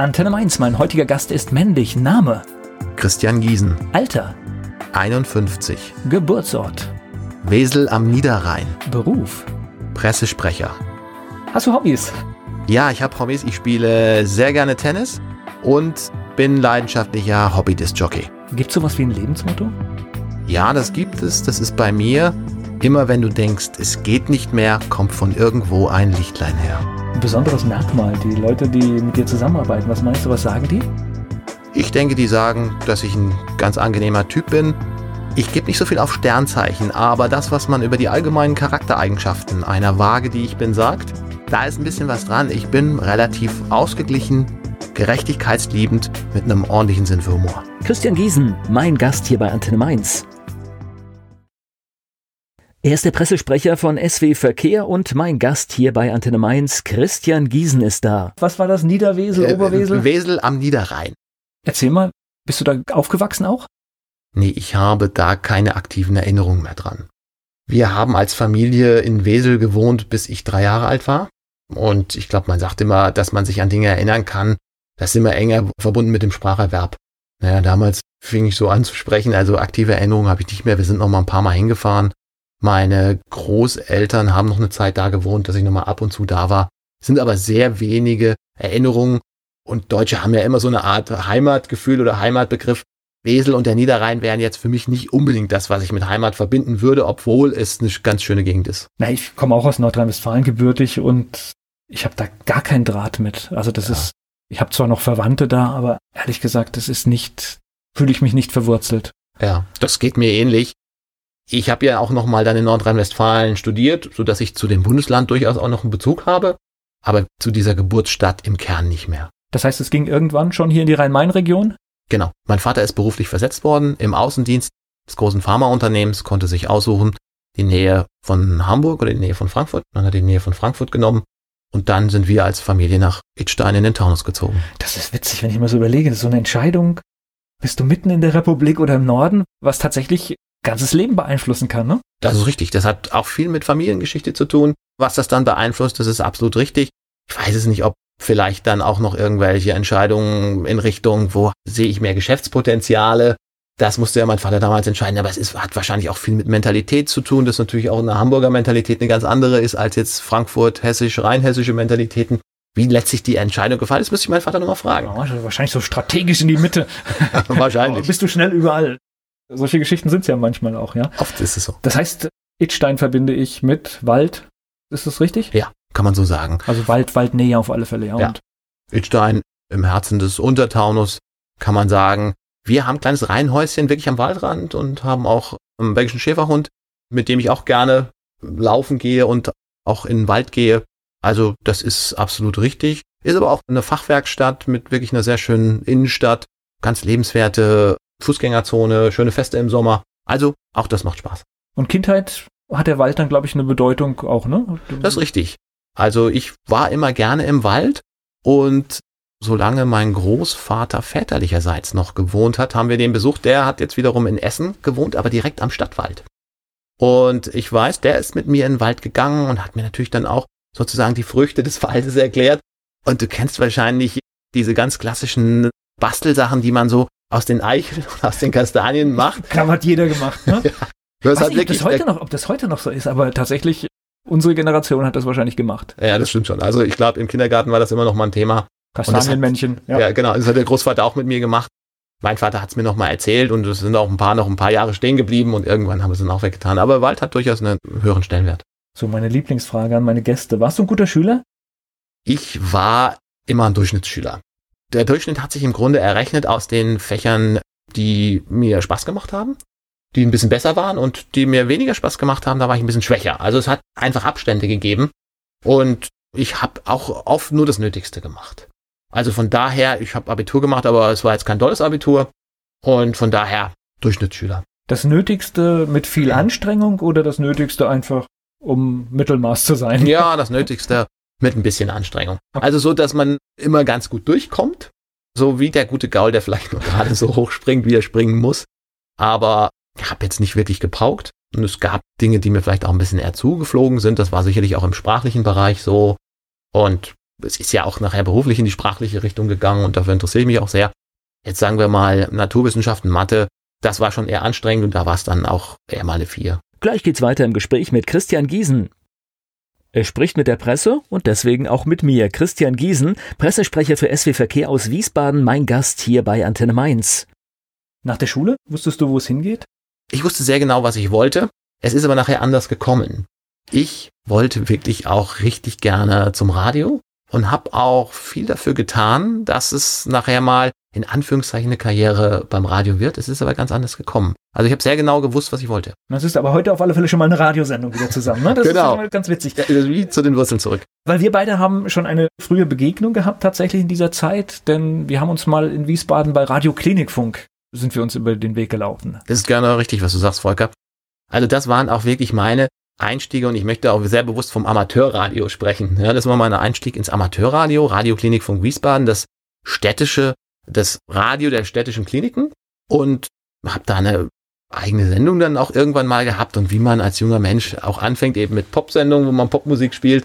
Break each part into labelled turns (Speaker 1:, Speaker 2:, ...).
Speaker 1: Antenne Mainz, mein heutiger Gast ist männlich. Name?
Speaker 2: Christian Giesen.
Speaker 1: Alter?
Speaker 2: 51.
Speaker 1: Geburtsort?
Speaker 2: Wesel am Niederrhein.
Speaker 1: Beruf?
Speaker 2: Pressesprecher.
Speaker 1: Hast du Hobbys?
Speaker 2: Ja, ich habe Hobbys. Ich spiele sehr gerne Tennis und bin leidenschaftlicher Hobby-Disc-Jockey.
Speaker 1: Gibt es sowas wie ein Lebensmotto?
Speaker 2: Ja, das gibt es. Das ist bei mir. Immer wenn du denkst, es geht nicht mehr, kommt von irgendwo ein Lichtlein her.
Speaker 1: Besonderes Merkmal, die Leute, die mit dir zusammenarbeiten, was meinst du, was sagen die?
Speaker 2: Ich denke, die sagen, dass ich ein ganz angenehmer Typ bin. Ich gebe nicht so viel auf Sternzeichen, aber das, was man über die allgemeinen Charaktereigenschaften einer Waage, die ich bin, sagt, da ist ein bisschen was dran. Ich bin relativ ausgeglichen, gerechtigkeitsliebend, mit einem ordentlichen Sinn für Humor.
Speaker 1: Christian Giesen, mein Gast hier bei Antenne Mainz. Er ist der Pressesprecher von SW Verkehr und mein Gast hier bei Antenne Mainz, Christian Giesen ist da. Was war das? Niederwesel,
Speaker 2: Äh,
Speaker 1: Oberwesel?
Speaker 2: Wesel am Niederrhein.
Speaker 1: Erzähl mal, bist du da aufgewachsen auch?
Speaker 2: Nee, ich habe da keine aktiven Erinnerungen mehr dran. Wir haben als Familie in Wesel gewohnt, bis ich drei Jahre alt war. Und ich glaube, man sagt immer, dass man sich an Dinge erinnern kann. Das ist immer enger verbunden mit dem Spracherwerb. Naja, damals fing ich so an zu sprechen, also aktive Erinnerungen habe ich nicht mehr. Wir sind noch mal ein paar Mal hingefahren. Meine Großeltern haben noch eine Zeit da gewohnt, dass ich noch mal ab und zu da war. Es sind aber sehr wenige Erinnerungen. Und Deutsche haben ja immer so eine Art Heimatgefühl oder Heimatbegriff. Wesel und der Niederrhein wären jetzt für mich nicht unbedingt das, was ich mit Heimat verbinden würde, obwohl es eine ganz schöne Gegend ist.
Speaker 1: Na, ich komme auch aus Nordrhein-Westfalen gebürtig und ich habe da gar keinen Draht mit. Also das
Speaker 2: Ja.
Speaker 1: ist, ich habe zwar noch Verwandte da, aber ehrlich gesagt, das ist nicht, fühle ich mich nicht verwurzelt.
Speaker 2: Ja, das geht mir ähnlich. Ich habe ja auch noch mal dann in Nordrhein-Westfalen studiert, so dass ich zu dem Bundesland durchaus auch noch einen Bezug habe, aber zu dieser Geburtsstadt im Kern nicht mehr.
Speaker 1: Das heißt, es ging irgendwann schon hier in die Rhein-Main-Region?
Speaker 2: Genau. Mein Vater ist beruflich versetzt worden im Außendienst des großen Pharmaunternehmens, konnte sich aussuchen, die Nähe von Hamburg oder die Nähe von Frankfurt. Dann hat er die Nähe von Frankfurt genommen. Und dann sind wir als Familie nach Idstein in den Taunus gezogen.
Speaker 1: Das ist witzig, wenn ich mal so überlege. Das ist so eine Entscheidung. Bist du mitten in der Republik oder im Norden, was tatsächlich ganzes Leben beeinflussen kann, ne?
Speaker 2: Das ist richtig. Das hat auch viel mit Familiengeschichte zu tun. Was das dann beeinflusst, das ist absolut richtig. Ich weiß es nicht, ob vielleicht dann auch noch irgendwelche Entscheidungen in Richtung, wo sehe ich mehr Geschäftspotenziale. Das musste ja mein Vater damals entscheiden, aber es ist, hat wahrscheinlich auch viel mit Mentalität zu tun, dass natürlich auch eine Hamburger Mentalität eine ganz andere ist als jetzt Frankfurt, hessisch, rheinhessische Mentalitäten. Wie letztlich die Entscheidung gefallen ist, müsste ich meinen Vater nochmal fragen.
Speaker 1: Ja, wahrscheinlich so strategisch in die Mitte.
Speaker 2: Wahrscheinlich.
Speaker 1: Bist du schnell überall. Solche Geschichten sind es ja manchmal auch, ja.
Speaker 2: Oft ist es so.
Speaker 1: Das heißt, Itstein verbinde ich mit Wald. Ist das richtig?
Speaker 2: Ja, kann man so sagen.
Speaker 1: Also Wald, Waldnähe auf alle Fälle, ja.
Speaker 2: Ja.
Speaker 1: Und
Speaker 2: Idstein im Herzen des Untertaunus kann man sagen, wir haben ein kleines Reihenhäuschen wirklich am Waldrand und haben auch einen belgischen Schäferhund, mit dem ich auch gerne laufen gehe und auch in den Wald gehe. Also das ist absolut richtig. Ist aber auch eine Fachwerkstatt mit wirklich einer sehr schönen Innenstadt, ganz lebenswerte Fußgängerzone, schöne Feste im Sommer. Also auch das macht Spaß.
Speaker 1: Und Kindheit hat der Wald dann, glaube ich, eine Bedeutung auch, ne?
Speaker 2: Das ist richtig. Also ich war immer gerne im Wald und solange mein Großvater väterlicherseits noch gewohnt hat, haben wir den besucht. Der hat jetzt wiederum in Essen gewohnt, aber direkt am Stadtwald. Und ich weiß, der ist mit mir in den Wald gegangen und hat mir natürlich dann auch sozusagen die Früchte des Waldes erklärt. Und du kennst wahrscheinlich diese ganz klassischen Bastelsachen, die man so aus den Eicheln und aus den Kastanien macht.
Speaker 1: Klar, hat jeder gemacht, ne?
Speaker 2: Das
Speaker 1: Weiß
Speaker 2: hat
Speaker 1: nicht, ob, das heute noch, ob das heute noch so ist, aber tatsächlich, unsere Generation hat das wahrscheinlich gemacht.
Speaker 2: ja, das stimmt schon. Also ich glaube, im Kindergarten war das immer noch mal ein Thema.
Speaker 1: Kastanienmännchen.
Speaker 2: Ja. genau. Das hat der Großvater auch mit mir gemacht. Mein Vater hat es mir noch mal erzählt und es sind auch ein paar noch ein paar Jahre stehen geblieben und irgendwann haben wir es dann auch weggetan. Aber Wald hat durchaus einen höheren Stellenwert.
Speaker 1: So, meine Lieblingsfrage an meine Gäste. Warst du ein guter Schüler?
Speaker 2: Ich war immer ein Durchschnittsschüler. Der Durchschnitt hat sich im Grunde errechnet aus den Fächern, die mir Spaß gemacht haben, die ein bisschen besser waren und die mir weniger Spaß gemacht haben, da war ich ein bisschen schwächer. Also es hat einfach Abstände gegeben und ich habe auch oft nur das Nötigste gemacht. Also von daher, ich habe Abitur gemacht, aber es war jetzt kein tolles Abitur und von daher Durchschnittsschüler.
Speaker 1: Das Nötigste mit viel Anstrengung oder das Nötigste einfach, um Mittelmaß zu sein?
Speaker 2: Ja, das Nötigste mit ein bisschen Anstrengung. Also so, dass man immer ganz gut durchkommt. So wie der gute Gaul, der vielleicht nur gerade so hoch springt, wie er springen muss. Aber ich habe jetzt nicht wirklich gepaukt. Und es gab Dinge, die mir vielleicht auch ein bisschen eher zugeflogen sind. Das war sicherlich auch im sprachlichen Bereich so. Und es ist ja auch nachher beruflich in die sprachliche Richtung gegangen und dafür interessiere ich mich auch sehr. Jetzt sagen wir mal Naturwissenschaften, Mathe, das war schon eher anstrengend und da war es dann auch eher mal eine vier.
Speaker 1: Gleich geht's weiter im Gespräch mit Christian Giesen. Er spricht mit der Presse und deswegen auch mit mir, Christian Giesen, Pressesprecher für SW Verkehr aus Wiesbaden, mein Gast hier bei Antenne Mainz. Nach der Schule wusstest du, wo es hingeht?
Speaker 2: Ich wusste sehr genau, was ich wollte. Es ist aber nachher anders gekommen. Ich wollte wirklich auch richtig gerne zum Radio und habe auch viel dafür getan, dass es nachher mal in Anführungszeichen eine Karriere beim Radio wird. Es ist aber ganz anders gekommen. Also ich habe sehr genau gewusst, was ich wollte.
Speaker 1: Das ist aber heute auf alle Fälle schon mal eine Radiosendung wieder zusammen. Ne? Das
Speaker 2: genau.
Speaker 1: ist ganz witzig. Ja,
Speaker 2: wie zu den Wurzeln zurück.
Speaker 1: Weil wir beide haben schon eine frühe Begegnung gehabt tatsächlich in dieser Zeit, denn wir haben uns mal in Wiesbaden bei Radio Klinikfunk sind wir uns über den Weg gelaufen.
Speaker 2: Das ist gerne richtig, was du sagst, Volker. Also das waren auch wirklich meine Einstiege und ich möchte auch sehr bewusst vom Amateurradio sprechen. Ja, das war mein Einstieg ins Amateurradio, Radioklinik von Wiesbaden, das städtische, das Radio der städtischen Kliniken und habe da eine eigene Sendung dann auch irgendwann mal gehabt und wie man als junger Mensch auch anfängt, eben mit Popsendungen, wo man Popmusik spielt.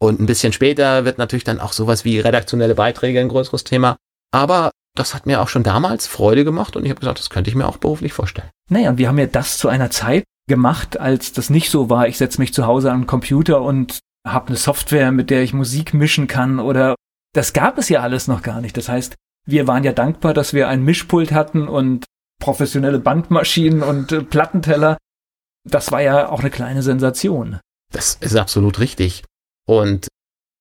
Speaker 2: Und ein bisschen später wird natürlich dann auch sowas wie redaktionelle Beiträge ein größeres Thema. Aber das hat mir auch schon damals Freude gemacht und ich habe gesagt, das könnte ich mir auch beruflich vorstellen.
Speaker 1: Naja, und wir haben ja das zu einer Zeit gemacht, als das nicht so war. Ich setze mich zu Hause an den Computer und habe eine Software, mit der ich Musik mischen kann oder das gab es ja alles noch gar nicht. Das heißt, wir waren ja dankbar, dass wir ein Mischpult hatten und professionelle Bandmaschinen und äh, Plattenteller. Das war ja auch eine kleine Sensation.
Speaker 2: Das ist absolut richtig. Und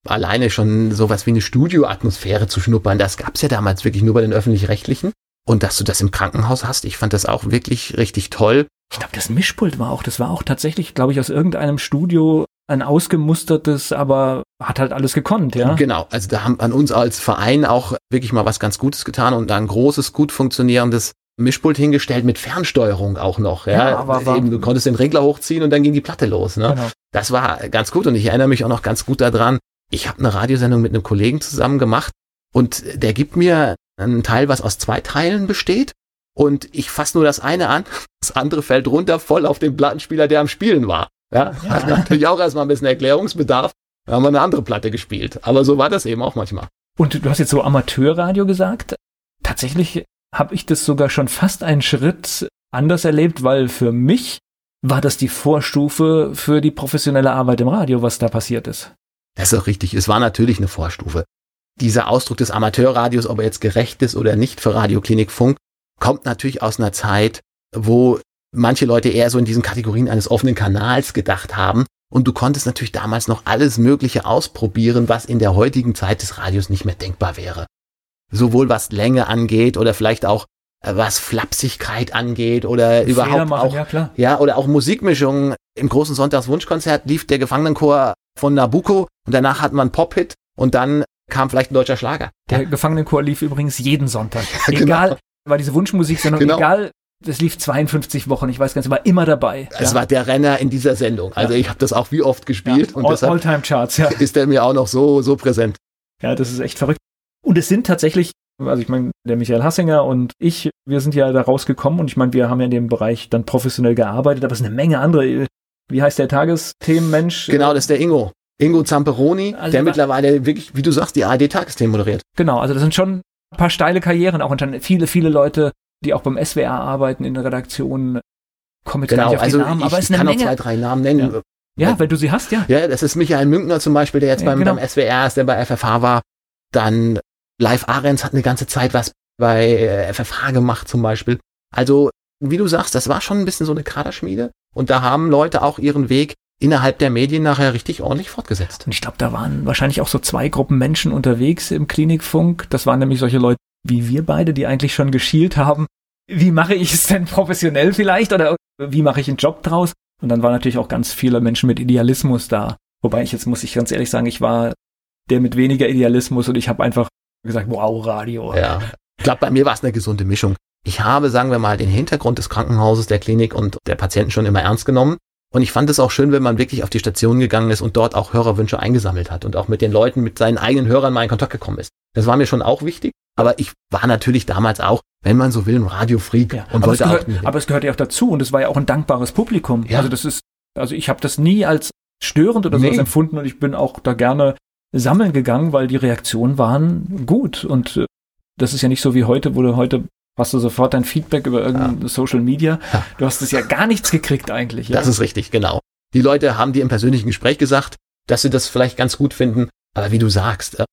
Speaker 2: alleine schon sowas wie eine Studioatmosphäre zu schnuppern, das gab's ja damals wirklich nur bei den öffentlich-rechtlichen. Und dass du das im Krankenhaus hast, ich fand das auch wirklich richtig toll.
Speaker 1: Ich glaube, das Mischpult war auch, das war auch tatsächlich, glaube ich, aus irgendeinem Studio ein ausgemustertes, aber hat halt alles gekonnt, ja.
Speaker 2: Genau, also da haben an uns als Verein auch wirklich mal was ganz Gutes getan und da ein großes, gut funktionierendes Mischpult hingestellt mit Fernsteuerung auch noch. Ja, ja aber war, Eben, du konntest den Regler hochziehen und dann ging die Platte los. Ne? Genau. Das war ganz gut und ich erinnere mich auch noch ganz gut daran. Ich habe eine Radiosendung mit einem Kollegen zusammen gemacht und der gibt mir einen Teil, was aus zwei Teilen besteht und ich fasse nur das eine an, das andere fällt runter voll auf den Plattenspieler, der am Spielen war. Ja, ja. hat natürlich auch erstmal ein bisschen Erklärungsbedarf. Da haben wir eine andere Platte gespielt. Aber so war das eben auch manchmal.
Speaker 1: Und du hast jetzt so Amateurradio gesagt. Tatsächlich habe ich das sogar schon fast einen Schritt anders erlebt, weil für mich war das die Vorstufe für die professionelle Arbeit im Radio, was da passiert ist.
Speaker 2: Das ist auch richtig. Es war natürlich eine Vorstufe. Dieser Ausdruck des Amateurradios, ob er jetzt gerecht ist oder nicht für Radioklinik Funk, kommt natürlich aus einer Zeit, wo manche Leute eher so in diesen Kategorien eines offenen Kanals gedacht haben. Und du konntest natürlich damals noch alles Mögliche ausprobieren, was in der heutigen Zeit des Radios nicht mehr denkbar wäre sowohl was Länge angeht oder vielleicht auch äh, was Flapsigkeit angeht oder überhaupt machen, auch, ja, ja, oder auch Musikmischungen. Im großen Sonntagswunschkonzert lief der Gefangenenchor von Nabucco und danach hat man Pop-Hit und dann kam vielleicht ein deutscher Schlager.
Speaker 1: Der ja. Gefangenenchor lief übrigens jeden Sonntag. Ja, genau. Egal, war diese Wunschmusik, sondern genau. egal, das lief 52 Wochen, ich weiß ganz, war immer dabei.
Speaker 2: Es ja. war der Renner in dieser Sendung. Also ich habe das auch wie oft gespielt
Speaker 1: ja, und all, deshalb All Charts, ja.
Speaker 2: ist der mir auch noch so so präsent.
Speaker 1: Ja, das ist echt verrückt. Und es sind tatsächlich, also ich meine, der Michael Hassinger und ich, wir sind ja da rausgekommen und ich meine, wir haben ja in dem Bereich dann professionell gearbeitet, aber es ist eine Menge andere. Wie heißt der Tagesthemenmensch?
Speaker 2: Genau, das ist der Ingo. Ingo Zamperoni, also der mittlerweile wirklich, wie du sagst, die ARD-Tagesthemen moderiert.
Speaker 1: Genau, also das sind schon paar steile Karrieren auch und dann viele, viele Leute, die auch beim SWR arbeiten in der Redaktion, kommen jetzt
Speaker 2: genau,
Speaker 1: gar nicht auf
Speaker 2: also
Speaker 1: die Namen,
Speaker 2: ich,
Speaker 1: aber
Speaker 2: es ist eine
Speaker 1: kann
Speaker 2: Menge. auch zwei, drei Namen nennen.
Speaker 1: Ja. Ja, weil du sie hast, ja.
Speaker 2: Ja, das ist Michael Münkner zum Beispiel, der jetzt beim, genau. beim SWR ist, der bei FFH war. Dann Live Ahrens hat eine ganze Zeit was bei äh, FFH gemacht zum Beispiel. Also, wie du sagst, das war schon ein bisschen so eine Kaderschmiede. Und da haben Leute auch ihren Weg innerhalb der Medien nachher richtig ordentlich fortgesetzt.
Speaker 1: Und ich glaube, da waren wahrscheinlich auch so zwei Gruppen Menschen unterwegs im Klinikfunk. Das waren nämlich solche Leute wie wir beide, die eigentlich schon geschielt haben. Wie mache ich es denn professionell vielleicht oder wie mache ich einen Job draus? Und dann waren natürlich auch ganz viele Menschen mit Idealismus da. Wobei ich jetzt muss ich ganz ehrlich sagen, ich war der mit weniger Idealismus und ich habe einfach gesagt, wow, Radio.
Speaker 2: Ja. Ich glaube, bei mir war es eine gesunde Mischung. Ich habe, sagen wir mal, den Hintergrund des Krankenhauses, der Klinik und der Patienten schon immer ernst genommen. Und ich fand es auch schön, wenn man wirklich auf die Station gegangen ist und dort auch Hörerwünsche eingesammelt hat und auch mit den Leuten, mit seinen eigenen Hörern mal in Kontakt gekommen ist. Das war mir schon auch wichtig. Aber ich war natürlich damals auch, wenn man so will, ein Radiofreak ja, und wollte
Speaker 1: gehört,
Speaker 2: auch.
Speaker 1: Aber es gehört ja auch dazu und es war ja auch ein dankbares Publikum. Ja. Also das ist, also ich habe das nie als störend oder nee. sowas empfunden und ich bin auch da gerne sammeln gegangen, weil die Reaktionen waren gut. Und äh, das ist ja nicht so wie heute, wo du heute hast du sofort dein Feedback über irgendein ja. Social Media. Du hast es ja gar nichts gekriegt eigentlich.
Speaker 2: Ja? Das ist richtig, genau. Die Leute haben dir im persönlichen Gespräch gesagt, dass sie das vielleicht ganz gut finden. Aber wie du sagst, äh,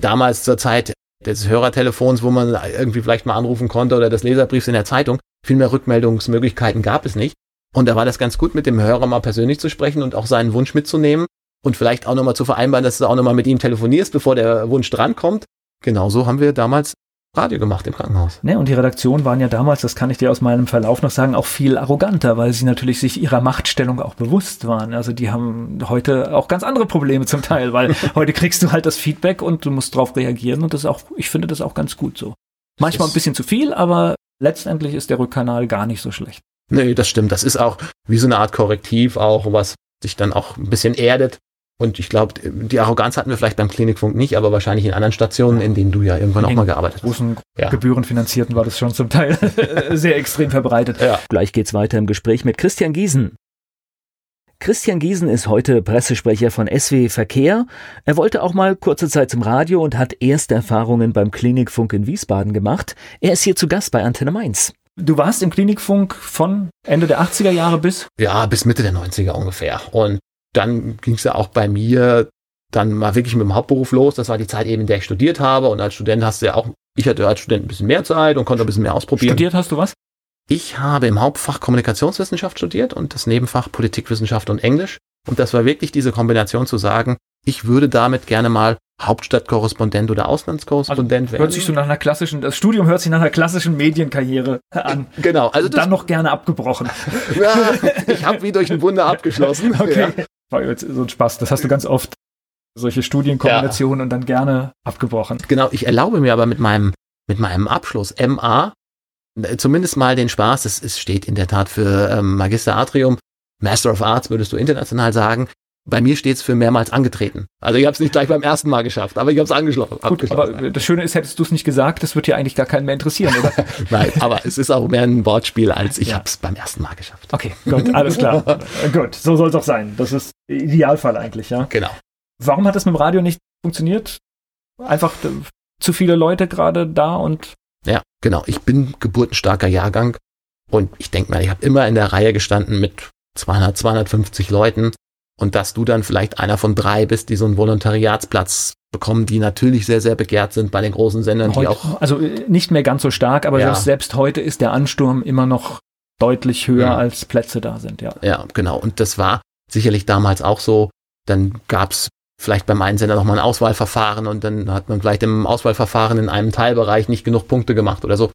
Speaker 2: damals zur Zeit des Hörertelefons, wo man irgendwie vielleicht mal anrufen konnte oder des Leserbriefs in der Zeitung, viel mehr Rückmeldungsmöglichkeiten gab es nicht. Und da war das ganz gut, mit dem Hörer mal persönlich zu sprechen und auch seinen Wunsch mitzunehmen und vielleicht auch nochmal zu vereinbaren, dass du auch nochmal mit ihm telefonierst, bevor der Wunsch drankommt. Genauso haben wir damals Radio gemacht im Krankenhaus.
Speaker 1: Ne, und die Redaktionen waren ja damals, das kann ich dir aus meinem Verlauf noch sagen, auch viel arroganter, weil sie natürlich sich ihrer Machtstellung auch bewusst waren. Also die haben heute auch ganz andere Probleme zum Teil, weil heute kriegst du halt das Feedback und du musst darauf reagieren und das ist auch, ich finde das auch ganz gut so. Manchmal ein bisschen zu viel, aber letztendlich ist der Rückkanal gar nicht so schlecht.
Speaker 2: Nee, das stimmt. Das ist auch wie so eine Art Korrektiv auch, was sich dann auch ein bisschen erdet und ich glaube, die Arroganz hatten wir vielleicht beim Klinikfunk nicht, aber wahrscheinlich in anderen Stationen, in denen du ja irgendwann in auch mal gearbeitet
Speaker 1: hast. Großen ja. gebührenfinanzierten war das schon zum Teil sehr extrem verbreitet.
Speaker 3: Ja. Gleich geht's weiter im Gespräch mit Christian Giesen. Christian Giesen ist heute Pressesprecher von SW Verkehr. Er wollte auch mal kurze Zeit zum Radio und hat erste Erfahrungen beim Klinikfunk in Wiesbaden gemacht. Er ist hier zu Gast bei Antenne Mainz.
Speaker 1: Du warst im Klinikfunk von Ende der 80er Jahre bis?
Speaker 2: Ja, bis Mitte der 90er ungefähr. Und dann ging es ja auch bei mir dann mal wirklich mit dem Hauptberuf los. Das war die Zeit eben, in der ich studiert habe. Und als Student hast du ja auch, ich hatte als Student ein bisschen mehr Zeit und konnte ein bisschen mehr ausprobieren.
Speaker 1: Studiert hast du was?
Speaker 2: Ich habe im Hauptfach Kommunikationswissenschaft studiert und das Nebenfach Politikwissenschaft und Englisch. Und das war wirklich diese Kombination zu sagen, ich würde damit gerne mal Hauptstadtkorrespondent oder Auslandskorrespondent
Speaker 1: also, werden. Hört sich so nach einer klassischen, das Studium hört sich nach einer klassischen Medienkarriere an.
Speaker 2: Genau.
Speaker 1: Also dann noch gerne abgebrochen.
Speaker 2: Ja, ich habe wie durch ein Wunder abgeschlossen.
Speaker 1: Okay. Ja. War jetzt so ein Spaß. Das hast du ganz oft solche Studienkombinationen ja. und dann gerne abgebrochen.
Speaker 2: Genau. Ich erlaube mir aber mit meinem mit meinem Abschluss MA zumindest mal den Spaß. Es, es steht in der Tat für ähm, Magister Atrium. Master of Arts würdest du international sagen. Bei mir steht es für mehrmals angetreten. Also ich habe es nicht gleich beim ersten Mal geschafft, aber ich habe es angeschlossen.
Speaker 1: Gut, aber das Schöne ist, hättest du es nicht gesagt, das wird ja eigentlich gar keinen mehr interessieren, oder?
Speaker 2: Nein, aber es ist auch mehr ein Wortspiel, als ich ja. habe es beim ersten Mal geschafft.
Speaker 1: Okay, gut, alles klar. gut, so soll es auch sein. Das ist Idealfall eigentlich, ja.
Speaker 2: Genau.
Speaker 1: Warum hat das mit dem Radio nicht funktioniert? Einfach äh, zu viele Leute gerade da und.
Speaker 2: Ja, genau. Ich bin geburtenstarker Jahrgang und ich denke mal, ich habe immer in der Reihe gestanden mit 200, 250 Leuten und dass du dann vielleicht einer von drei bist, die so einen Volontariatsplatz bekommen, die natürlich sehr, sehr begehrt sind bei den großen Sendern,
Speaker 1: heute,
Speaker 2: die auch.
Speaker 1: Also äh, nicht mehr ganz so stark, aber ja. selbst heute ist der Ansturm immer noch deutlich höher, ja. als Plätze da sind, ja.
Speaker 2: Ja, genau. Und das war sicherlich damals auch so. Dann gab's vielleicht beim einen Sender nochmal ein Auswahlverfahren und dann hat man vielleicht im Auswahlverfahren in einem Teilbereich nicht genug Punkte gemacht oder so.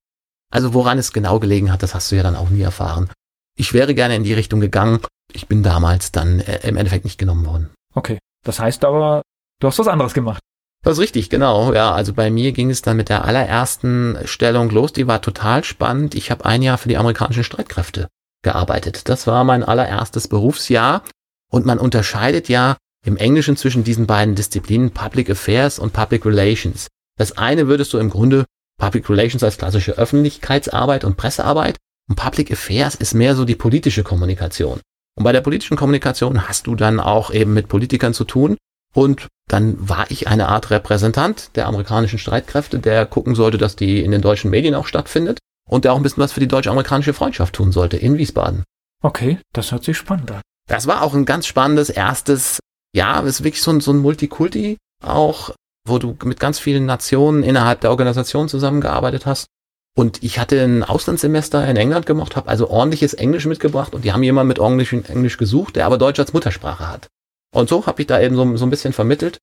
Speaker 2: Also woran es genau gelegen hat, das hast du ja dann auch nie erfahren. Ich wäre gerne in die Richtung gegangen, ich bin damals dann äh, im Endeffekt nicht genommen worden.
Speaker 1: Okay. Das heißt aber, du hast was anderes gemacht.
Speaker 2: Das ist richtig, genau. Ja, also bei mir ging es dann mit der allerersten Stellung los. Die war total spannend. Ich habe ein Jahr für die amerikanischen Streitkräfte gearbeitet. Das war mein allererstes Berufsjahr. Und man unterscheidet ja im Englischen zwischen diesen beiden Disziplinen Public Affairs und Public Relations. Das eine würdest du im Grunde Public Relations als klassische Öffentlichkeitsarbeit und Pressearbeit und Public Affairs ist mehr so die politische Kommunikation. Und bei der politischen Kommunikation hast du dann auch eben mit Politikern zu tun. Und dann war ich eine Art Repräsentant der amerikanischen Streitkräfte, der gucken sollte, dass die in den deutschen Medien auch stattfindet und der auch ein bisschen was für die deutsch-amerikanische Freundschaft tun sollte in Wiesbaden.
Speaker 1: Okay, das hört sich spannend an.
Speaker 2: Das war auch ein ganz spannendes erstes, ja, es ist wirklich so ein, so ein Multikulti auch, wo du mit ganz vielen Nationen innerhalb der Organisation zusammengearbeitet hast. Und ich hatte ein Auslandssemester in England gemacht, habe also ordentliches Englisch mitgebracht und die haben jemanden mit Englisch, Englisch gesucht, der aber Deutsch als Muttersprache hat. Und so habe ich da eben so, so ein bisschen vermittelt.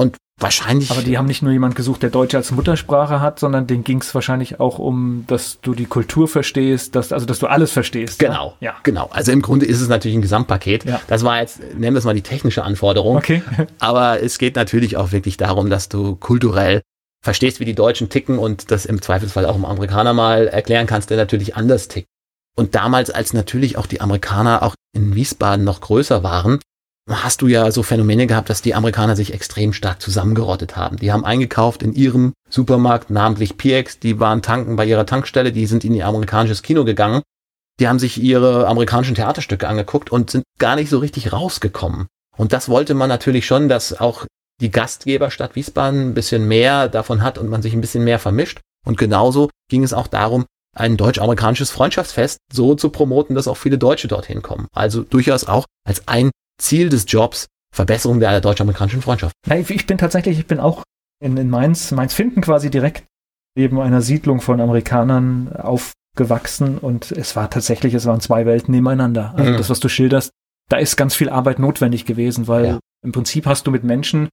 Speaker 2: Und wahrscheinlich.
Speaker 1: Aber die haben nicht nur jemanden gesucht, der Deutsch als Muttersprache hat, sondern denen ging es wahrscheinlich auch um, dass du die Kultur verstehst, dass, also dass du alles verstehst.
Speaker 2: Genau, ja. genau. Also im Grunde ist es natürlich ein Gesamtpaket. Ja. Das war jetzt, nennen wir es mal die technische Anforderung.
Speaker 1: Okay.
Speaker 2: Aber es geht natürlich auch wirklich darum, dass du kulturell verstehst, wie die Deutschen ticken und das im Zweifelsfall auch im Amerikaner mal erklären kannst, der natürlich anders tickt. Und damals, als natürlich auch die Amerikaner auch in Wiesbaden noch größer waren, hast du ja so Phänomene gehabt, dass die Amerikaner sich extrem stark zusammengerottet haben. Die haben eingekauft in ihrem Supermarkt, namentlich PX, die waren tanken bei ihrer Tankstelle, die sind in ihr amerikanisches Kino gegangen. Die haben sich ihre amerikanischen Theaterstücke angeguckt und sind gar nicht so richtig rausgekommen. Und das wollte man natürlich schon, dass auch die Gastgeberstadt Wiesbaden ein bisschen mehr davon hat und man sich ein bisschen mehr vermischt. Und genauso ging es auch darum, ein deutsch-amerikanisches Freundschaftsfest so zu promoten, dass auch viele Deutsche dorthin kommen. Also durchaus auch als ein Ziel des Jobs Verbesserung der deutsch-amerikanischen Freundschaft.
Speaker 1: Ich bin tatsächlich, ich bin auch in, in Mainz, Mainz finden quasi direkt neben einer Siedlung von Amerikanern aufgewachsen und es war tatsächlich, es waren zwei Welten nebeneinander. Also mhm. das, was du schilderst, da ist ganz viel Arbeit notwendig gewesen, weil ja. im Prinzip hast du mit Menschen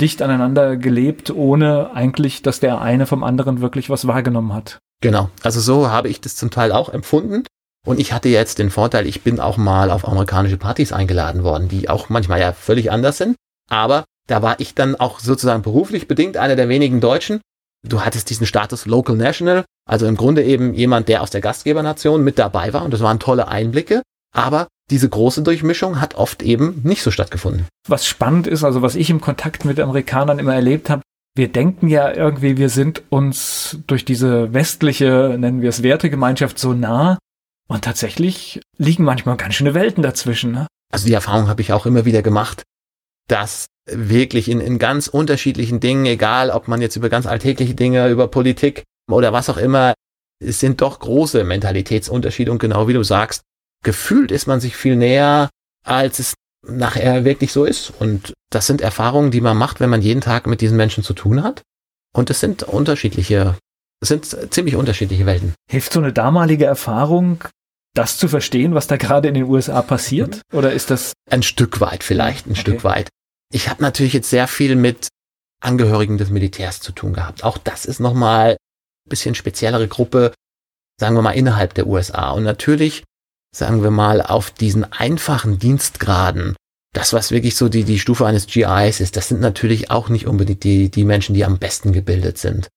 Speaker 1: dicht aneinander gelebt, ohne eigentlich, dass der eine vom anderen wirklich was wahrgenommen hat.
Speaker 2: Genau. Also so habe ich das zum Teil auch empfunden. Und ich hatte jetzt den Vorteil, ich bin auch mal auf amerikanische Partys eingeladen worden, die auch manchmal ja völlig anders sind. Aber da war ich dann auch sozusagen beruflich bedingt einer der wenigen Deutschen. Du hattest diesen Status Local National, also im Grunde eben jemand, der aus der Gastgebernation mit dabei war. Und das waren tolle Einblicke. Aber diese große Durchmischung hat oft eben nicht so stattgefunden.
Speaker 1: Was spannend ist, also was ich im Kontakt mit Amerikanern immer erlebt habe, wir denken ja irgendwie, wir sind uns durch diese westliche, nennen wir es Wertegemeinschaft, so nah. Und tatsächlich liegen manchmal ganz schöne Welten dazwischen. Ne?
Speaker 2: Also die Erfahrung habe ich auch immer wieder gemacht, dass wirklich in, in ganz unterschiedlichen Dingen, egal ob man jetzt über ganz alltägliche Dinge, über Politik oder was auch immer, es sind doch große Mentalitätsunterschiede und genau wie du sagst, gefühlt ist man sich viel näher, als es nachher wirklich so ist. Und das sind Erfahrungen, die man macht, wenn man jeden Tag mit diesen Menschen zu tun hat. Und es sind unterschiedliche, es sind ziemlich unterschiedliche Welten.
Speaker 1: Hilft so eine damalige Erfahrung, das zu verstehen, was da gerade in den USA passiert? Mhm. Oder ist das?
Speaker 2: Ein Stück weit vielleicht, ein okay. Stück weit. Ich habe natürlich jetzt sehr viel mit Angehörigen des Militärs zu tun gehabt. Auch das ist nochmal ein bisschen speziellere Gruppe, sagen wir mal, innerhalb der USA. Und natürlich sagen wir mal, auf diesen einfachen Dienstgraden, das, was wirklich so die, die Stufe eines GIs ist, das sind natürlich auch nicht unbedingt die, die Menschen, die am besten gebildet sind.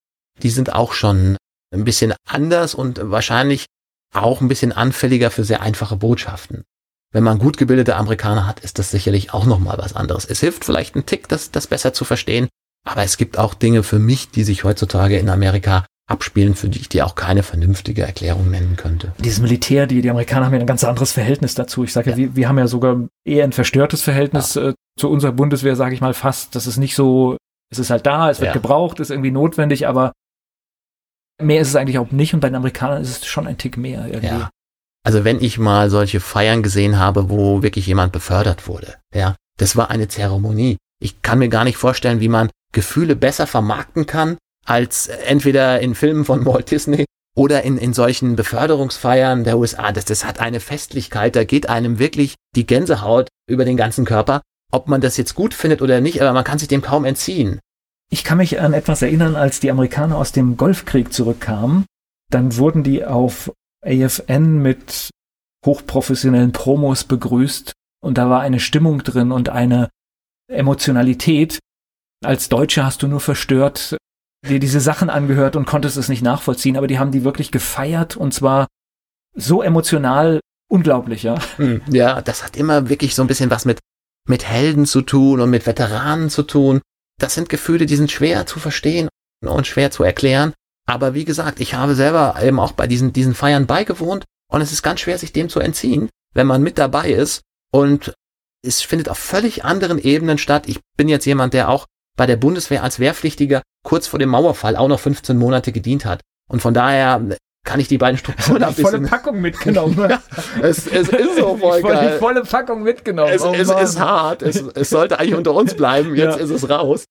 Speaker 2: Die sind auch schon ein bisschen anders und wahrscheinlich auch ein bisschen anfälliger für sehr einfache Botschaften. Wenn man gut gebildete Amerikaner hat, ist das sicherlich auch nochmal was anderes. Es hilft vielleicht einen Tick, das, das besser zu verstehen, aber es gibt auch Dinge für mich, die sich heutzutage in Amerika abspielen, für die ich dir auch keine vernünftige Erklärung nennen könnte.
Speaker 1: Dieses Militär, die, die Amerikaner haben ja ein ganz anderes Verhältnis dazu. Ich sage ja, ja wir, wir haben ja sogar eher ein verstörtes Verhältnis ja. äh, zu unserer Bundeswehr, sage ich mal fast. Das ist nicht so, es ist halt da, es wird ja. gebraucht, ist irgendwie notwendig, aber mehr ist es eigentlich auch nicht und bei den Amerikanern ist es schon ein Tick mehr irgendwie. Ja.
Speaker 2: Also wenn ich mal solche Feiern gesehen habe, wo wirklich jemand befördert wurde, ja, das war eine Zeremonie. Ich kann mir gar nicht vorstellen, wie man Gefühle besser vermarkten kann, als entweder in Filmen von Walt Disney oder in, in solchen Beförderungsfeiern der USA. Das, das hat eine Festlichkeit, da geht einem wirklich die Gänsehaut über den ganzen Körper. Ob man das jetzt gut findet oder nicht, aber man kann sich dem kaum entziehen.
Speaker 1: Ich kann mich an etwas erinnern, als die Amerikaner aus dem Golfkrieg zurückkamen, dann wurden die auf AFN mit hochprofessionellen Promos begrüßt und da war eine Stimmung drin und eine Emotionalität. Als Deutsche hast du nur verstört dir diese Sachen angehört und konntest es nicht nachvollziehen, aber die haben die wirklich gefeiert und zwar so emotional unglaublich, ja.
Speaker 2: Hm, ja, das hat immer wirklich so ein bisschen was mit, mit Helden zu tun und mit Veteranen zu tun. Das sind Gefühle, die sind schwer zu verstehen und schwer zu erklären. Aber wie gesagt, ich habe selber eben auch bei diesen, diesen Feiern beigewohnt und es ist ganz schwer, sich dem zu entziehen, wenn man mit dabei ist und es findet auf völlig anderen Ebenen statt. Ich bin jetzt jemand, der auch bei der Bundeswehr als Wehrpflichtiger kurz vor dem Mauerfall auch noch 15 Monate gedient hat. Und von daher kann ich die beiden Strukturen
Speaker 1: ein bisschen... volle Packung mitgenommen. ja,
Speaker 2: es, es ist so voll geil.
Speaker 1: Die volle Packung mitgenommen.
Speaker 2: Es, oh es ist hart. Es, es sollte eigentlich unter uns bleiben. Jetzt ja. ist es raus.